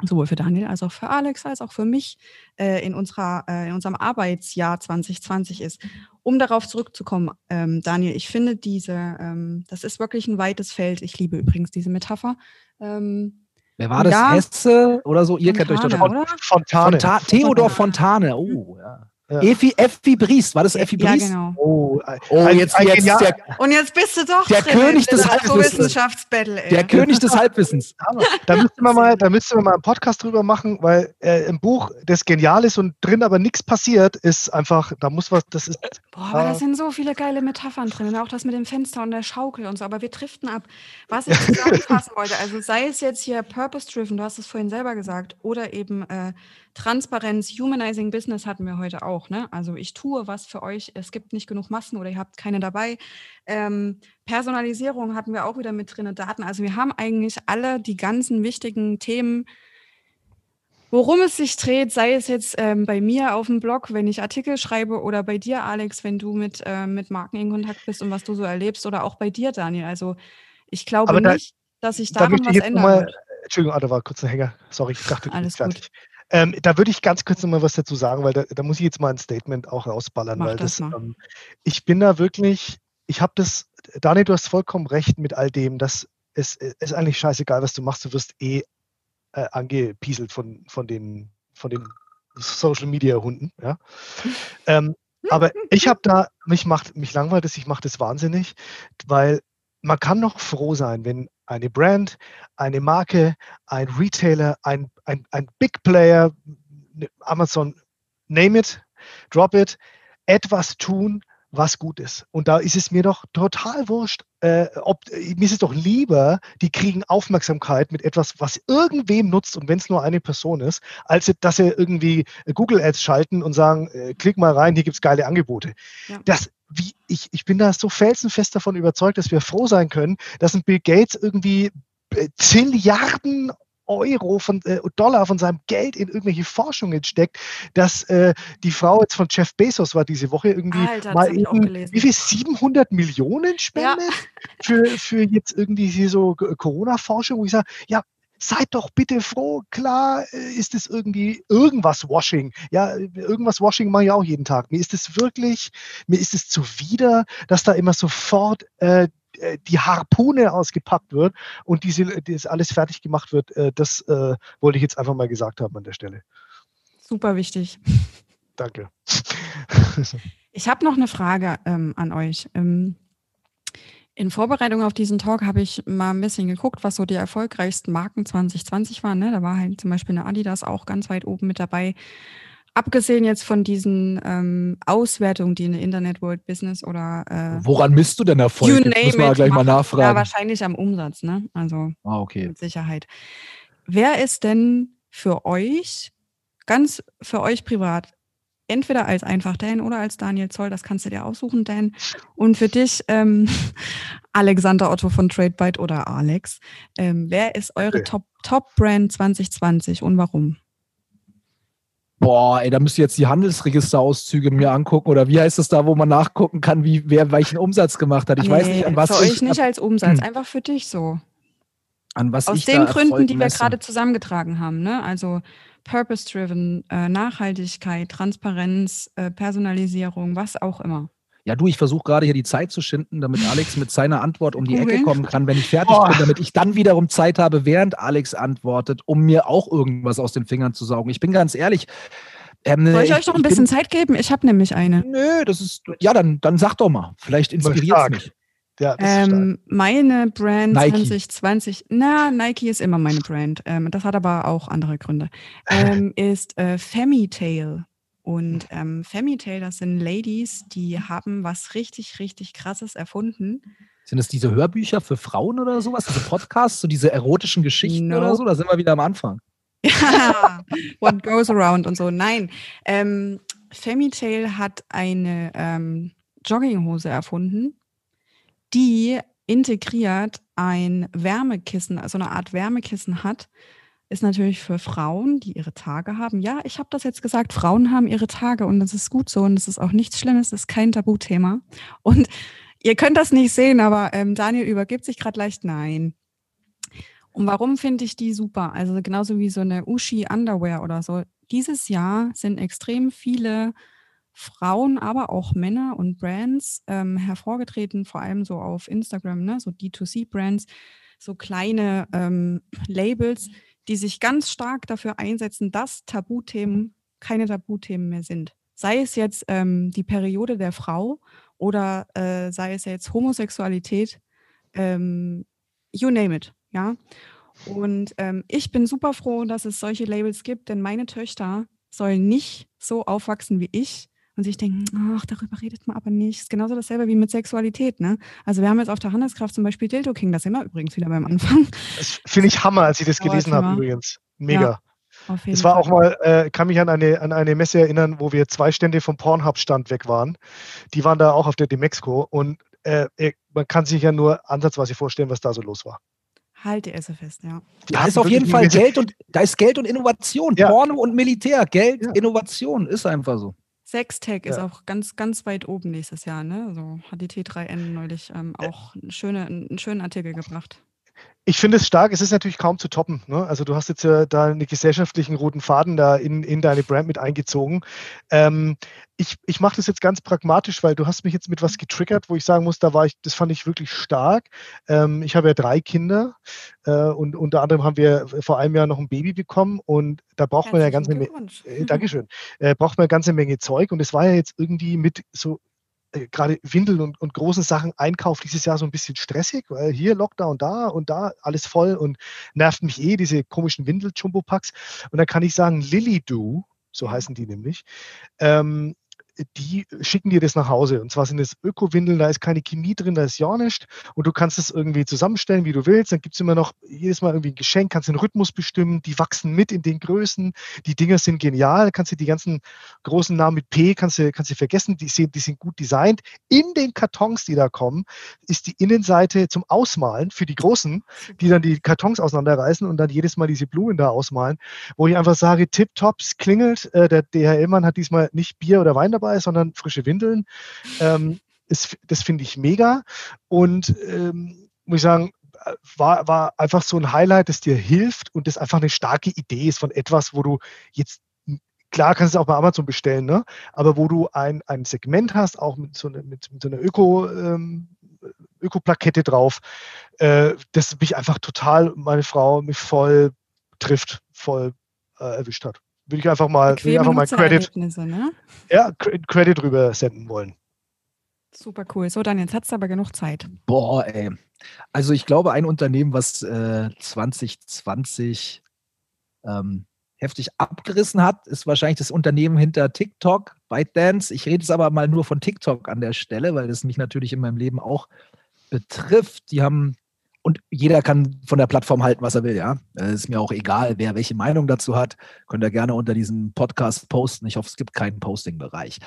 sowohl für Daniel als auch für Alex als auch für mich äh, in, unserer, äh, in unserem Arbeitsjahr 2020 ist. Um darauf zurückzukommen, ähm, Daniel, ich finde diese, ähm, das ist wirklich ein weites Feld. Ich liebe übrigens diese Metapher. Ähm, Wer war das? Ja, Hesse oder so? Ihr kennt euch doch Fontane. Fontane. Theodor Fontane. Oh, ja. Ja. Effi, Effi Briest, war das Effi Briest? Ja, genau. Oh, oh jetzt, ein, jetzt der, Und jetzt bist du doch der drin, König des Halbwissens. Wissenschaftsbattle, Der König des Halbwissens. da müssten wir mal, da müssten wir mal einen Podcast drüber machen, weil äh, im Buch, das genial ist und drin aber nichts passiert, ist einfach, da muss was, das ist. Boah, aber da sind so viele geile Metaphern drin. Und auch das mit dem Fenster und der Schaukel und so. Aber wir driften ab. Was ich zusammenfassen wollte, also sei es jetzt hier Purpose-Driven, du hast es vorhin selber gesagt, oder eben äh, Transparenz, Humanizing Business hatten wir heute auch. Ne? Also ich tue was für euch, es gibt nicht genug Massen oder ihr habt keine dabei. Ähm, Personalisierung hatten wir auch wieder mit drin, Daten. Also wir haben eigentlich alle die ganzen wichtigen Themen, worum es sich dreht, sei es jetzt ähm, bei mir auf dem Blog, wenn ich Artikel schreibe oder bei dir, Alex, wenn du mit, äh, mit Marken in Kontakt bist und was du so erlebst oder auch bei dir, Daniel. Also ich glaube da, nicht, dass sich daran da was wird. Entschuldigung, ah, da war kurz ein Hänger. Sorry, ich dachte, Alles fertig. Ähm, da würde ich ganz kurz noch mal was dazu sagen, weil da, da, muss ich jetzt mal ein Statement auch rausballern, Mach weil das, das ähm, ich bin da wirklich, ich habe das, Daniel, du hast vollkommen recht mit all dem, dass es ist eigentlich scheißegal, was du machst, du wirst eh äh, angepieselt von, von den, von den Social Media Hunden, ja. ähm, aber ich habe da, mich macht, mich langweilt es, ich mache das wahnsinnig, weil man kann noch froh sein, wenn eine Brand, eine Marke, ein Retailer, ein, ein, ein Big Player, Amazon, name it, drop it, etwas tun, was gut ist. Und da ist es mir doch total wurscht, äh, ob, mir ist es doch lieber, die kriegen Aufmerksamkeit mit etwas, was irgendwem nutzt und wenn es nur eine Person ist, als dass sie irgendwie Google Ads schalten und sagen, äh, klick mal rein, hier gibt es geile Angebote. Ja. Das, wie, ich, ich bin da so felsenfest davon überzeugt, dass wir froh sein können, dass ein Bill Gates irgendwie äh, Zilliarden Euro von äh, Dollar von seinem Geld in irgendwelche Forschungen steckt, dass äh, die Frau jetzt von Jeff Bezos war diese Woche irgendwie Alter, mal eben, wie viel 700 Millionen spendet ja. für, für jetzt irgendwie so Corona-Forschung, wo ich sage, ja, seid doch bitte froh. Klar äh, ist es irgendwie irgendwas Washing. Ja, irgendwas Washing mache ich auch jeden Tag. Mir ist es wirklich, mir ist es zuwider, dass da immer sofort äh, äh, die Harpune ausgepackt wird und diese, das alles fertig gemacht wird. Äh, das äh, wollte ich jetzt einfach mal gesagt haben an der Stelle. Super wichtig. Danke. ich habe noch eine Frage ähm, an euch. Ähm, in Vorbereitung auf diesen Talk habe ich mal ein bisschen geguckt, was so die erfolgreichsten Marken 2020 waren. Ne? Da war halt zum Beispiel eine Adidas auch ganz weit oben mit dabei. Abgesehen jetzt von diesen ähm, Auswertungen, die eine Internet World Business oder äh, Woran misst du denn Erfolg? You name Muss man gleich mal nachfragen. Ja, wahrscheinlich am Umsatz, ne? Also ah, okay. mit Sicherheit. Wer ist denn für euch, ganz für euch privat, entweder als einfach Dan oder als Daniel Zoll, das kannst du dir aussuchen, Dan. Und für dich, ähm, Alexander Otto von TradeByte oder Alex, ähm, wer ist eure okay. Top, Top Brand 2020 und warum? Boah, ey, da müsst ihr jetzt die Handelsregisterauszüge mir angucken oder wie heißt das da, wo man nachgucken kann, wie wer welchen Umsatz gemacht hat. Ich nee, weiß nicht, an was für euch nicht als Umsatz, hm. einfach für dich so. An was Aus ich den Gründen, die wir gerade zusammengetragen haben, ne? Also Purpose-driven, äh, Nachhaltigkeit, Transparenz, äh, Personalisierung, was auch immer. Ja, du, ich versuche gerade hier die Zeit zu schinden, damit Alex mit seiner Antwort um die. Ecke kommen kann, wenn ich fertig oh. bin, damit ich dann wiederum Zeit habe, während Alex antwortet, um mir auch irgendwas aus den Fingern zu saugen. Ich bin ganz ehrlich. Ähm, Soll ich, euch noch ein bisschen bin, Zeit geben? Ich habe nämlich eine. Nö, das ist. Ja, dann, dann sag doch mal. Vielleicht inspiriert es mich. Ja, ähm, meine Brand Nike. 2020, na, Nike ist immer meine Brand. Ähm, das hat aber auch andere Gründe. Ähm, ist äh, Femitail. Und ähm, Femitail, das sind Ladies, die haben was richtig, richtig krasses erfunden. Sind das diese Hörbücher für Frauen oder sowas? Diese Podcasts, so diese erotischen Geschichten no. oder so? Da sind wir wieder am Anfang. Ja, what goes around und so. Nein, ähm, Femitail hat eine ähm, Jogginghose erfunden, die integriert ein Wärmekissen, also eine Art Wärmekissen hat, ist natürlich für Frauen, die ihre Tage haben. Ja, ich habe das jetzt gesagt, Frauen haben ihre Tage und das ist gut so und das ist auch nichts Schlimmes, das ist kein Tabuthema. Und ihr könnt das nicht sehen, aber ähm, Daniel übergibt sich gerade leicht. Nein. Und warum finde ich die super? Also genauso wie so eine Ushi Underwear oder so. Dieses Jahr sind extrem viele Frauen, aber auch Männer und Brands ähm, hervorgetreten, vor allem so auf Instagram, ne? so D2C-Brands, so kleine ähm, Labels, die sich ganz stark dafür einsetzen, dass Tabuthemen keine Tabuthemen mehr sind. Sei es jetzt ähm, die Periode der Frau oder äh, sei es jetzt Homosexualität, ähm, you name it, ja. Und ähm, ich bin super froh, dass es solche Labels gibt, denn meine Töchter sollen nicht so aufwachsen wie ich und sich denken, ach, darüber redet man aber nicht. Ist genauso dasselbe wie mit Sexualität, ne? Also wir haben jetzt auf der Handelskraft zum Beispiel Dildo King, das immer übrigens wieder beim Anfang. Das finde ich Hammer, als ich das gelesen habe übrigens. Mega. Ja, es war Fall. auch mal, äh, kann mich an eine, an eine Messe erinnern, wo wir zwei Stände vom Pornhub-Stand weg waren. Die waren da auch auf der Demexco und äh, äh, man kann sich ja nur ansatzweise vorstellen, was da so los war. Halte es fest, ja. Da ist auf jeden Fall Geld und da ist Geld und Innovation. Ja. Porno und Militär, Geld, ja. Innovation, ist einfach so. Sextech ja. ist auch ganz, ganz weit oben nächstes Jahr, ne? Also hat die T3N neulich ähm, auch eine schöne, einen schönen Artikel gebracht. Ich finde es stark, es ist natürlich kaum zu toppen. Ne? Also du hast jetzt ja da einen gesellschaftlichen roten Faden da in, in deine Brand mit eingezogen. Ähm, ich ich mache das jetzt ganz pragmatisch, weil du hast mich jetzt mit was getriggert, wo ich sagen muss, da war ich, das fand ich wirklich stark. Ähm, ich habe ja drei Kinder äh, und unter anderem haben wir vor einem Jahr noch ein Baby bekommen und da braucht man ja ganze Menge, äh, Dankeschön, äh, braucht man eine ganze Menge Zeug und es war ja jetzt irgendwie mit so gerade Windeln und, und großen Sachen Einkauf dieses Jahr so ein bisschen stressig, weil hier Lockdown da und da alles voll und nervt mich eh diese komischen Windel-Jumbo-Packs. Und dann kann ich sagen, Lily Do, so heißen die nämlich, ähm, die schicken dir das nach Hause. Und zwar sind es Öko-Windeln, da ist keine Chemie drin, da ist ja nichts. Und du kannst es irgendwie zusammenstellen, wie du willst. Dann gibt es immer noch jedes Mal irgendwie ein Geschenk, kannst den Rhythmus bestimmen. Die wachsen mit in den Größen. Die Dinger sind genial. Kannst du die ganzen großen Namen mit P, kannst du, kannst du vergessen. Die sind, die sind gut designt. In den Kartons, die da kommen, ist die Innenseite zum Ausmalen für die Großen, die dann die Kartons auseinanderreißen und dann jedes Mal diese Blumen da ausmalen. Wo ich einfach sage, tipptopp, es klingelt. Äh, der DHL-Mann hat diesmal nicht Bier oder Wein dabei dabei, sondern frische Windeln. Ähm, ist, das finde ich mega. Und ähm, muss ich sagen, war, war einfach so ein Highlight, das dir hilft und das einfach eine starke Idee ist von etwas, wo du jetzt klar kannst du es auch bei Amazon bestellen, ne? aber wo du ein, ein Segment hast, auch mit so, eine, mit, mit so einer Öko, ähm, Öko-Plakette drauf, äh, das mich einfach total, meine Frau mich voll trifft, voll äh, erwischt hat würde ich einfach mal, ich einfach mal Credit, ne? ja, Credit rüber senden wollen. Super cool. So, dann jetzt hat es aber genug Zeit. Boah, ey. Also ich glaube, ein Unternehmen, was äh, 2020 ähm, heftig abgerissen hat, ist wahrscheinlich das Unternehmen hinter TikTok, ByteDance. Ich rede jetzt aber mal nur von TikTok an der Stelle, weil das mich natürlich in meinem Leben auch betrifft. Die haben und jeder kann von der Plattform halten, was er will, ja. Es ist mir auch egal, wer welche Meinung dazu hat. Könnt ihr gerne unter diesem Podcast posten. Ich hoffe, es gibt keinen Posting-Bereich.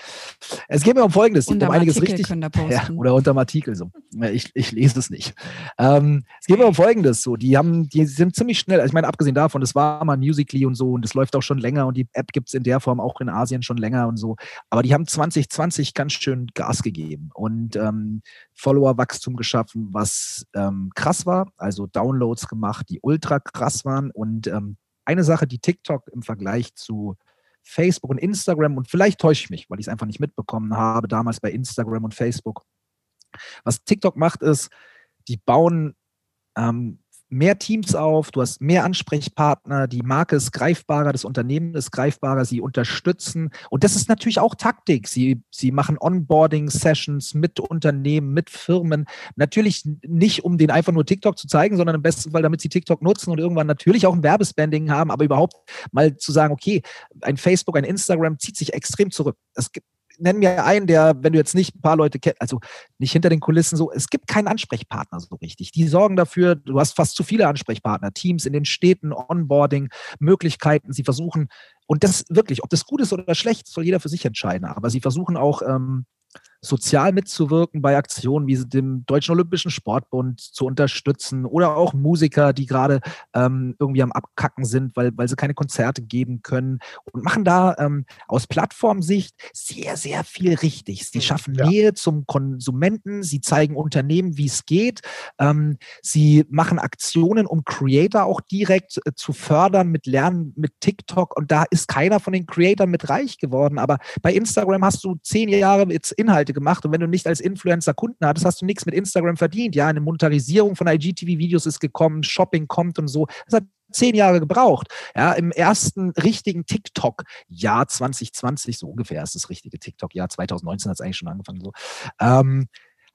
Es geht mir um Folgendes. Unter um einiges richtig. Ja, oder unter dem Artikel so. Ich, ich lese es nicht. Ähm, es geht mir um Folgendes. So, die haben, die sind ziemlich schnell. Also ich meine, abgesehen davon, das war mal Musically und so und das läuft auch schon länger und die App gibt es in der Form auch in Asien schon länger und so. Aber die haben 2020 ganz schön Gas gegeben und ähm, Follower-Wachstum geschaffen, was ähm, krass war, also Downloads gemacht, die ultra krass waren. Und ähm, eine Sache, die TikTok im Vergleich zu Facebook und Instagram, und vielleicht täusche ich mich, weil ich es einfach nicht mitbekommen habe, damals bei Instagram und Facebook. Was TikTok macht, ist, die bauen ähm, mehr Teams auf, du hast mehr Ansprechpartner, die Marke ist greifbarer, das Unternehmen ist greifbarer, sie unterstützen. Und das ist natürlich auch Taktik. Sie, sie machen Onboarding-Sessions mit Unternehmen, mit Firmen. Natürlich nicht, um den einfach nur TikTok zu zeigen, sondern im besten Fall, damit sie TikTok nutzen und irgendwann natürlich auch ein Werbespending haben, aber überhaupt mal zu sagen, okay, ein Facebook, ein Instagram zieht sich extrem zurück. Es gibt nenn mir einen, der, wenn du jetzt nicht ein paar Leute kennst, also nicht hinter den Kulissen so, es gibt keinen Ansprechpartner so richtig. Die sorgen dafür, du hast fast zu viele Ansprechpartner, Teams in den Städten, Onboarding, Möglichkeiten, sie versuchen, und das wirklich, ob das gut ist oder schlecht, soll jeder für sich entscheiden, aber sie versuchen auch, ähm, sozial mitzuwirken bei Aktionen wie dem Deutschen Olympischen Sportbund zu unterstützen oder auch Musiker, die gerade ähm, irgendwie am Abkacken sind, weil, weil sie keine Konzerte geben können und machen da ähm, aus Plattformsicht sehr, sehr viel richtig. Sie hm, schaffen ja. Nähe zum Konsumenten, sie zeigen Unternehmen, wie es geht, ähm, sie machen Aktionen, um Creator auch direkt äh, zu fördern mit Lernen, mit TikTok und da ist keiner von den Creatoren mit reich geworden, aber bei Instagram hast du zehn Jahre jetzt Inhalte gemacht und wenn du nicht als Influencer Kunden hattest, hast du nichts mit Instagram verdient. Ja, eine Monetarisierung von IGTV-Videos ist gekommen, Shopping kommt und so. Das hat zehn Jahre gebraucht. Ja, im ersten richtigen TikTok-Jahr 2020, so ungefähr ist das richtige TikTok-Jahr, 2019 hat es eigentlich schon angefangen so. Ähm,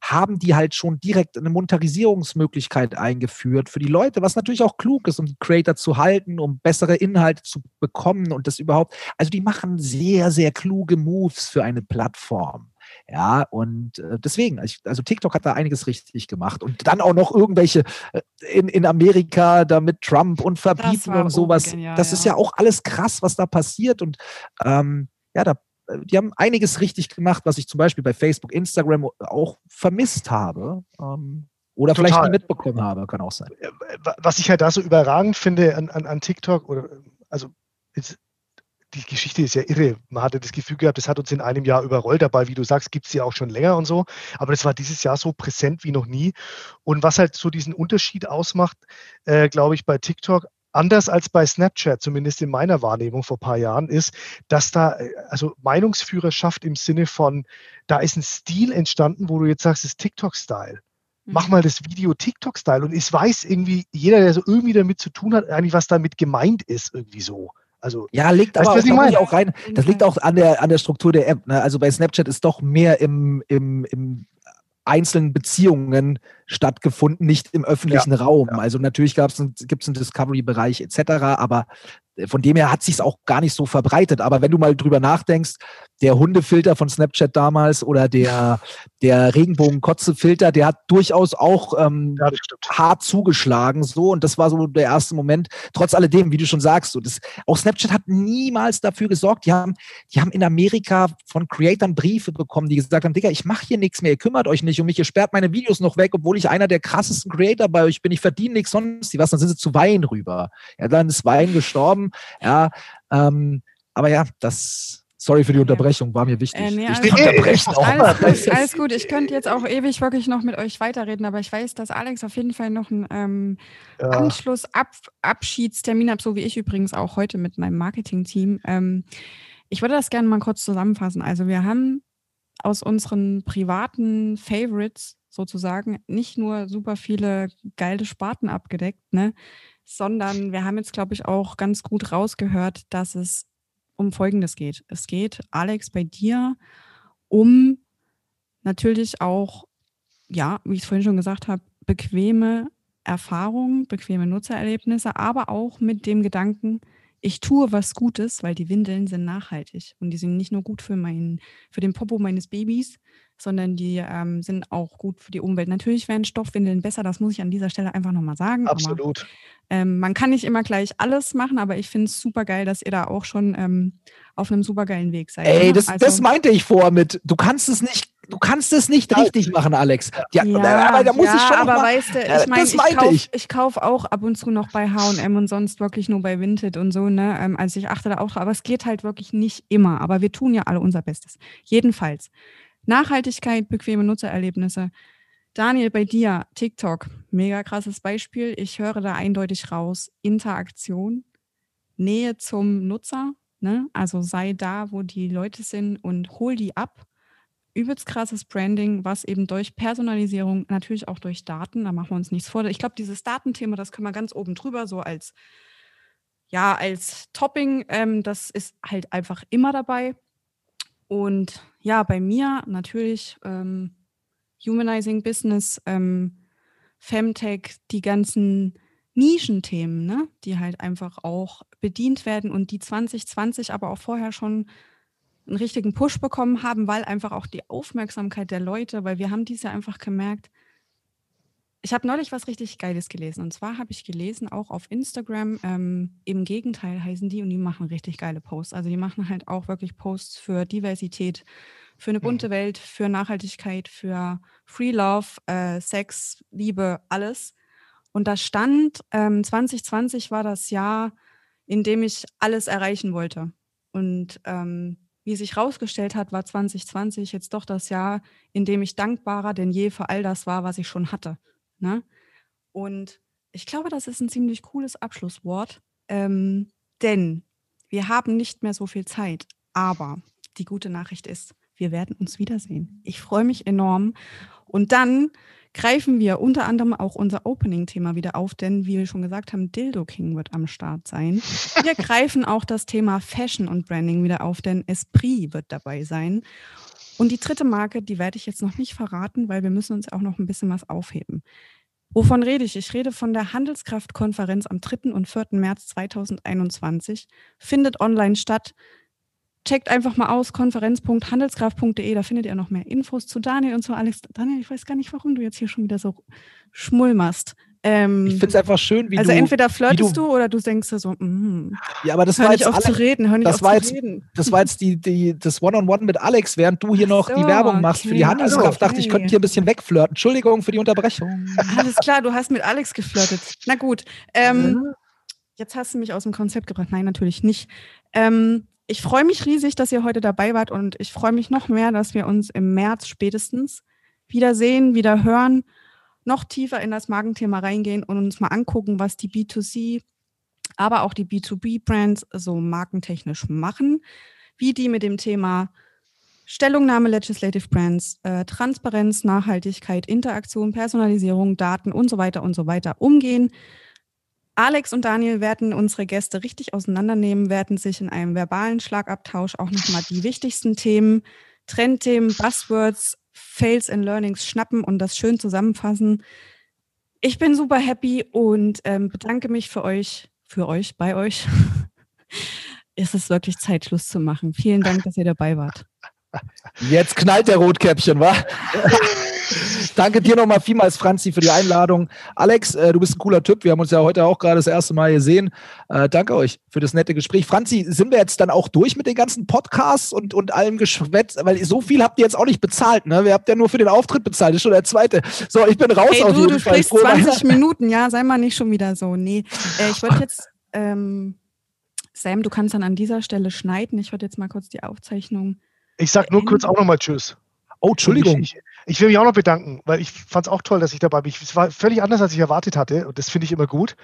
haben die halt schon direkt eine Monetarisierungsmöglichkeit eingeführt für die Leute, was natürlich auch klug ist, um die Creator zu halten, um bessere Inhalte zu bekommen und das überhaupt. Also die machen sehr, sehr kluge Moves für eine Plattform. Ja, und äh, deswegen, also TikTok hat da einiges richtig gemacht. Und dann auch noch irgendwelche äh, in, in Amerika da mit Trump und verbieten und sowas. Genial, das ist ja auch alles krass, was da passiert. Und ähm, ja, da die haben einiges richtig gemacht, was ich zum Beispiel bei Facebook, Instagram auch vermisst habe. Ähm, oder Total. vielleicht nie mitbekommen habe, kann auch sein. Äh, was ich halt da so überragend finde an, an, an TikTok, oder also jetzt, die Geschichte ist ja irre. Man hatte das Gefühl gehabt, das hat uns in einem Jahr überrollt. Dabei, wie du sagst, gibt es ja auch schon länger und so. Aber das war dieses Jahr so präsent wie noch nie. Und was halt so diesen Unterschied ausmacht, äh, glaube ich, bei TikTok, anders als bei Snapchat, zumindest in meiner Wahrnehmung vor ein paar Jahren, ist, dass da äh, also Meinungsführerschaft im Sinne von, da ist ein Stil entstanden, wo du jetzt sagst, es ist TikTok-Style. Mach mhm. mal das Video TikTok-Style und es weiß irgendwie jeder, der so irgendwie damit zu tun hat, eigentlich was damit gemeint ist, irgendwie so. Also, ja, liegt aber auch, auch rein. Das liegt auch an der, an der Struktur der App. Ne? Also bei Snapchat ist doch mehr im, im, im einzelnen Beziehungen stattgefunden, nicht im öffentlichen ja, Raum. Ja. Also natürlich gibt es einen Discovery-Bereich etc., aber von dem her hat sich auch gar nicht so verbreitet. Aber wenn du mal drüber nachdenkst, der Hundefilter von Snapchat damals oder der, der Regenbogen-Kotze-Filter, der hat durchaus auch ähm, ja, hart zugeschlagen. So, und das war so der erste Moment. Trotz alledem, wie du schon sagst, so, das, auch Snapchat hat niemals dafür gesorgt. Die haben, die haben in Amerika von Creatern Briefe bekommen, die gesagt haben: Digga, ich mache hier nichts mehr, ihr kümmert euch nicht um mich, ihr sperrt meine Videos noch weg, obwohl ich einer der krassesten Creator bei euch bin, ich verdiene nichts sonst was. Dann sind sie zu Wein rüber. Ja, dann ist Wein gestorben. Ja, ähm, aber ja, das Sorry für die Unterbrechung, war mir wichtig. Äh, nee, ich unterbreche auch. Alles, alles, gut, ich könnte jetzt auch ewig wirklich noch mit euch weiterreden, aber ich weiß, dass Alex auf jeden Fall noch einen ähm, ja. Anschluss-Abschiedstermin hat, so wie ich übrigens auch heute mit meinem Marketing-Team. Ähm, ich würde das gerne mal kurz zusammenfassen. Also wir haben aus unseren privaten Favorites sozusagen nicht nur super viele geile Sparten abgedeckt, ne, sondern wir haben jetzt, glaube ich, auch ganz gut rausgehört, dass es um Folgendes geht. Es geht, Alex, bei dir um natürlich auch, ja, wie ich es vorhin schon gesagt habe, bequeme Erfahrungen, bequeme Nutzererlebnisse, aber auch mit dem Gedanken, ich tue was Gutes, weil die Windeln sind nachhaltig und die sind nicht nur gut für, mein, für den Popo meines Babys, sondern die ähm, sind auch gut für die Umwelt. Natürlich wären Stoffwindeln besser, das muss ich an dieser Stelle einfach nochmal sagen. Absolut. Aber, ähm, man kann nicht immer gleich alles machen, aber ich finde es super geil, dass ihr da auch schon ähm, auf einem super geilen Weg seid. Ey, ne? das, also, das meinte ich vor mit, du kannst es nicht du kannst es nicht richtig machen, Alex. Ja, ja aber da muss ja, ich schon aber mal, weißt du, ich meine, ich kaufe ich. kauf auch ab und zu noch bei H&M und sonst wirklich nur bei Vinted und so, ne? Ähm, also ich achte da auch drauf, aber es geht halt wirklich nicht immer. Aber wir tun ja alle unser Bestes. Jedenfalls. Nachhaltigkeit, bequeme Nutzererlebnisse. Daniel, bei dir, TikTok, mega krasses Beispiel. Ich höre da eindeutig raus, Interaktion, Nähe zum Nutzer, ne? also sei da, wo die Leute sind und hol die ab. Übelst krasses Branding, was eben durch Personalisierung, natürlich auch durch Daten, da machen wir uns nichts vor. Ich glaube, dieses Datenthema, das können wir ganz oben drüber, so als, ja, als Topping, ähm, das ist halt einfach immer dabei. Und ja, bei mir natürlich ähm, Humanizing Business, ähm, Femtech, die ganzen Nischenthemen, ne, die halt einfach auch bedient werden und die 2020 aber auch vorher schon einen richtigen Push bekommen haben, weil einfach auch die Aufmerksamkeit der Leute, weil wir haben dies ja einfach gemerkt, ich habe neulich was richtig Geiles gelesen. Und zwar habe ich gelesen, auch auf Instagram, ähm, im Gegenteil heißen die und die machen richtig geile Posts. Also die machen halt auch wirklich Posts für Diversität, für eine bunte mhm. Welt, für Nachhaltigkeit, für Free Love, äh, Sex, Liebe, alles. Und da stand, ähm, 2020 war das Jahr, in dem ich alles erreichen wollte. Und ähm, wie sich herausgestellt hat, war 2020 jetzt doch das Jahr, in dem ich dankbarer denn je für all das war, was ich schon hatte. Ne? Und ich glaube, das ist ein ziemlich cooles Abschlusswort, ähm, denn wir haben nicht mehr so viel Zeit. Aber die gute Nachricht ist, wir werden uns wiedersehen. Ich freue mich enorm. Und dann greifen wir unter anderem auch unser Opening-Thema wieder auf, denn wie wir schon gesagt haben, Dildo King wird am Start sein. Wir greifen auch das Thema Fashion und Branding wieder auf, denn Esprit wird dabei sein. Und die dritte Marke, die werde ich jetzt noch nicht verraten, weil wir müssen uns auch noch ein bisschen was aufheben. Wovon rede ich? Ich rede von der Handelskraftkonferenz am 3. und 4. März 2021. Findet online statt. Checkt einfach mal aus, konferenz.handelskraft.de, da findet ihr noch mehr Infos zu Daniel und zu Alex. Daniel, ich weiß gar nicht, warum du jetzt hier schon wieder so schmulmerst. Ähm, ich finde es einfach schön, wie also du. Also entweder flirtest du, du, oder du denkst so, mm, ja, aber das hör war nicht jetzt auf Alex, zu reden, hör nicht das auf war jetzt, reden. Das war jetzt die, die, das One-on-One -on -One mit Alex, während du hier noch so, die Werbung machst okay, für die Handelskraft. Okay. Dachte ich, könnte hier ein bisschen wegflirten. Entschuldigung für die Unterbrechung. Alles klar, du hast mit Alex geflirtet. Na gut. Ähm, ja. Jetzt hast du mich aus dem Konzept gebracht. Nein, natürlich nicht. Ähm, ich freue mich riesig, dass ihr heute dabei wart und ich freue mich noch mehr, dass wir uns im März spätestens wiedersehen, wieder hören noch tiefer in das Magenthema reingehen und uns mal angucken, was die B2C, aber auch die B2B-Brands so markentechnisch machen, wie die mit dem Thema Stellungnahme Legislative Brands, äh, Transparenz, Nachhaltigkeit, Interaktion, Personalisierung, Daten und so weiter und so weiter umgehen. Alex und Daniel werden unsere Gäste richtig auseinandernehmen, werden sich in einem verbalen Schlagabtausch auch nochmal die wichtigsten Themen, Trendthemen, Buzzwords Fails and Learnings schnappen und das schön zusammenfassen. Ich bin super happy und ähm, bedanke mich für euch, für euch, bei euch. es ist wirklich Zeit, Schluss zu machen. Vielen Dank, dass ihr dabei wart. Jetzt knallt der Rotkäppchen, wa? Danke dir nochmal vielmals, Franzi, für die Einladung. Alex, äh, du bist ein cooler Typ. Wir haben uns ja heute auch gerade das erste Mal gesehen. Äh, danke euch für das nette Gespräch. Franzi, sind wir jetzt dann auch durch mit den ganzen Podcasts und, und allem Geschwätz? Weil so viel habt ihr jetzt auch nicht bezahlt, ne? Wir habt ja nur für den Auftritt bezahlt. Das ist schon der zweite. So, ich bin raus hey, auf du, jeden du Fall. sprichst 20 Minuten, ja? Sei mal nicht schon wieder so. Nee, äh, ich wollte jetzt... Ähm, Sam, du kannst dann an dieser Stelle schneiden. Ich würde jetzt mal kurz die Aufzeichnung. Ich sag nur kurz auch nochmal Tschüss. Oh, Entschuldigung. Ich, ich, will mich auch noch bedanken, weil ich fand es auch toll, dass ich dabei bin. Es war völlig anders, als ich erwartet hatte und das finde ich immer gut.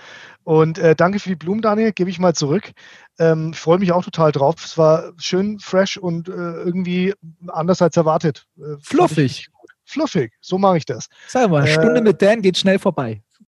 Und äh, danke für die Blumen, Daniel, gebe ich mal zurück. Ähm, ich freue mich auch total drauf. Es war schön, fresh und äh, irgendwie anders als erwartet. Äh, Fluffig. Fluffig, so mache ich das. Sag mal, äh, Stunde mit Dan geht schnell vorbei.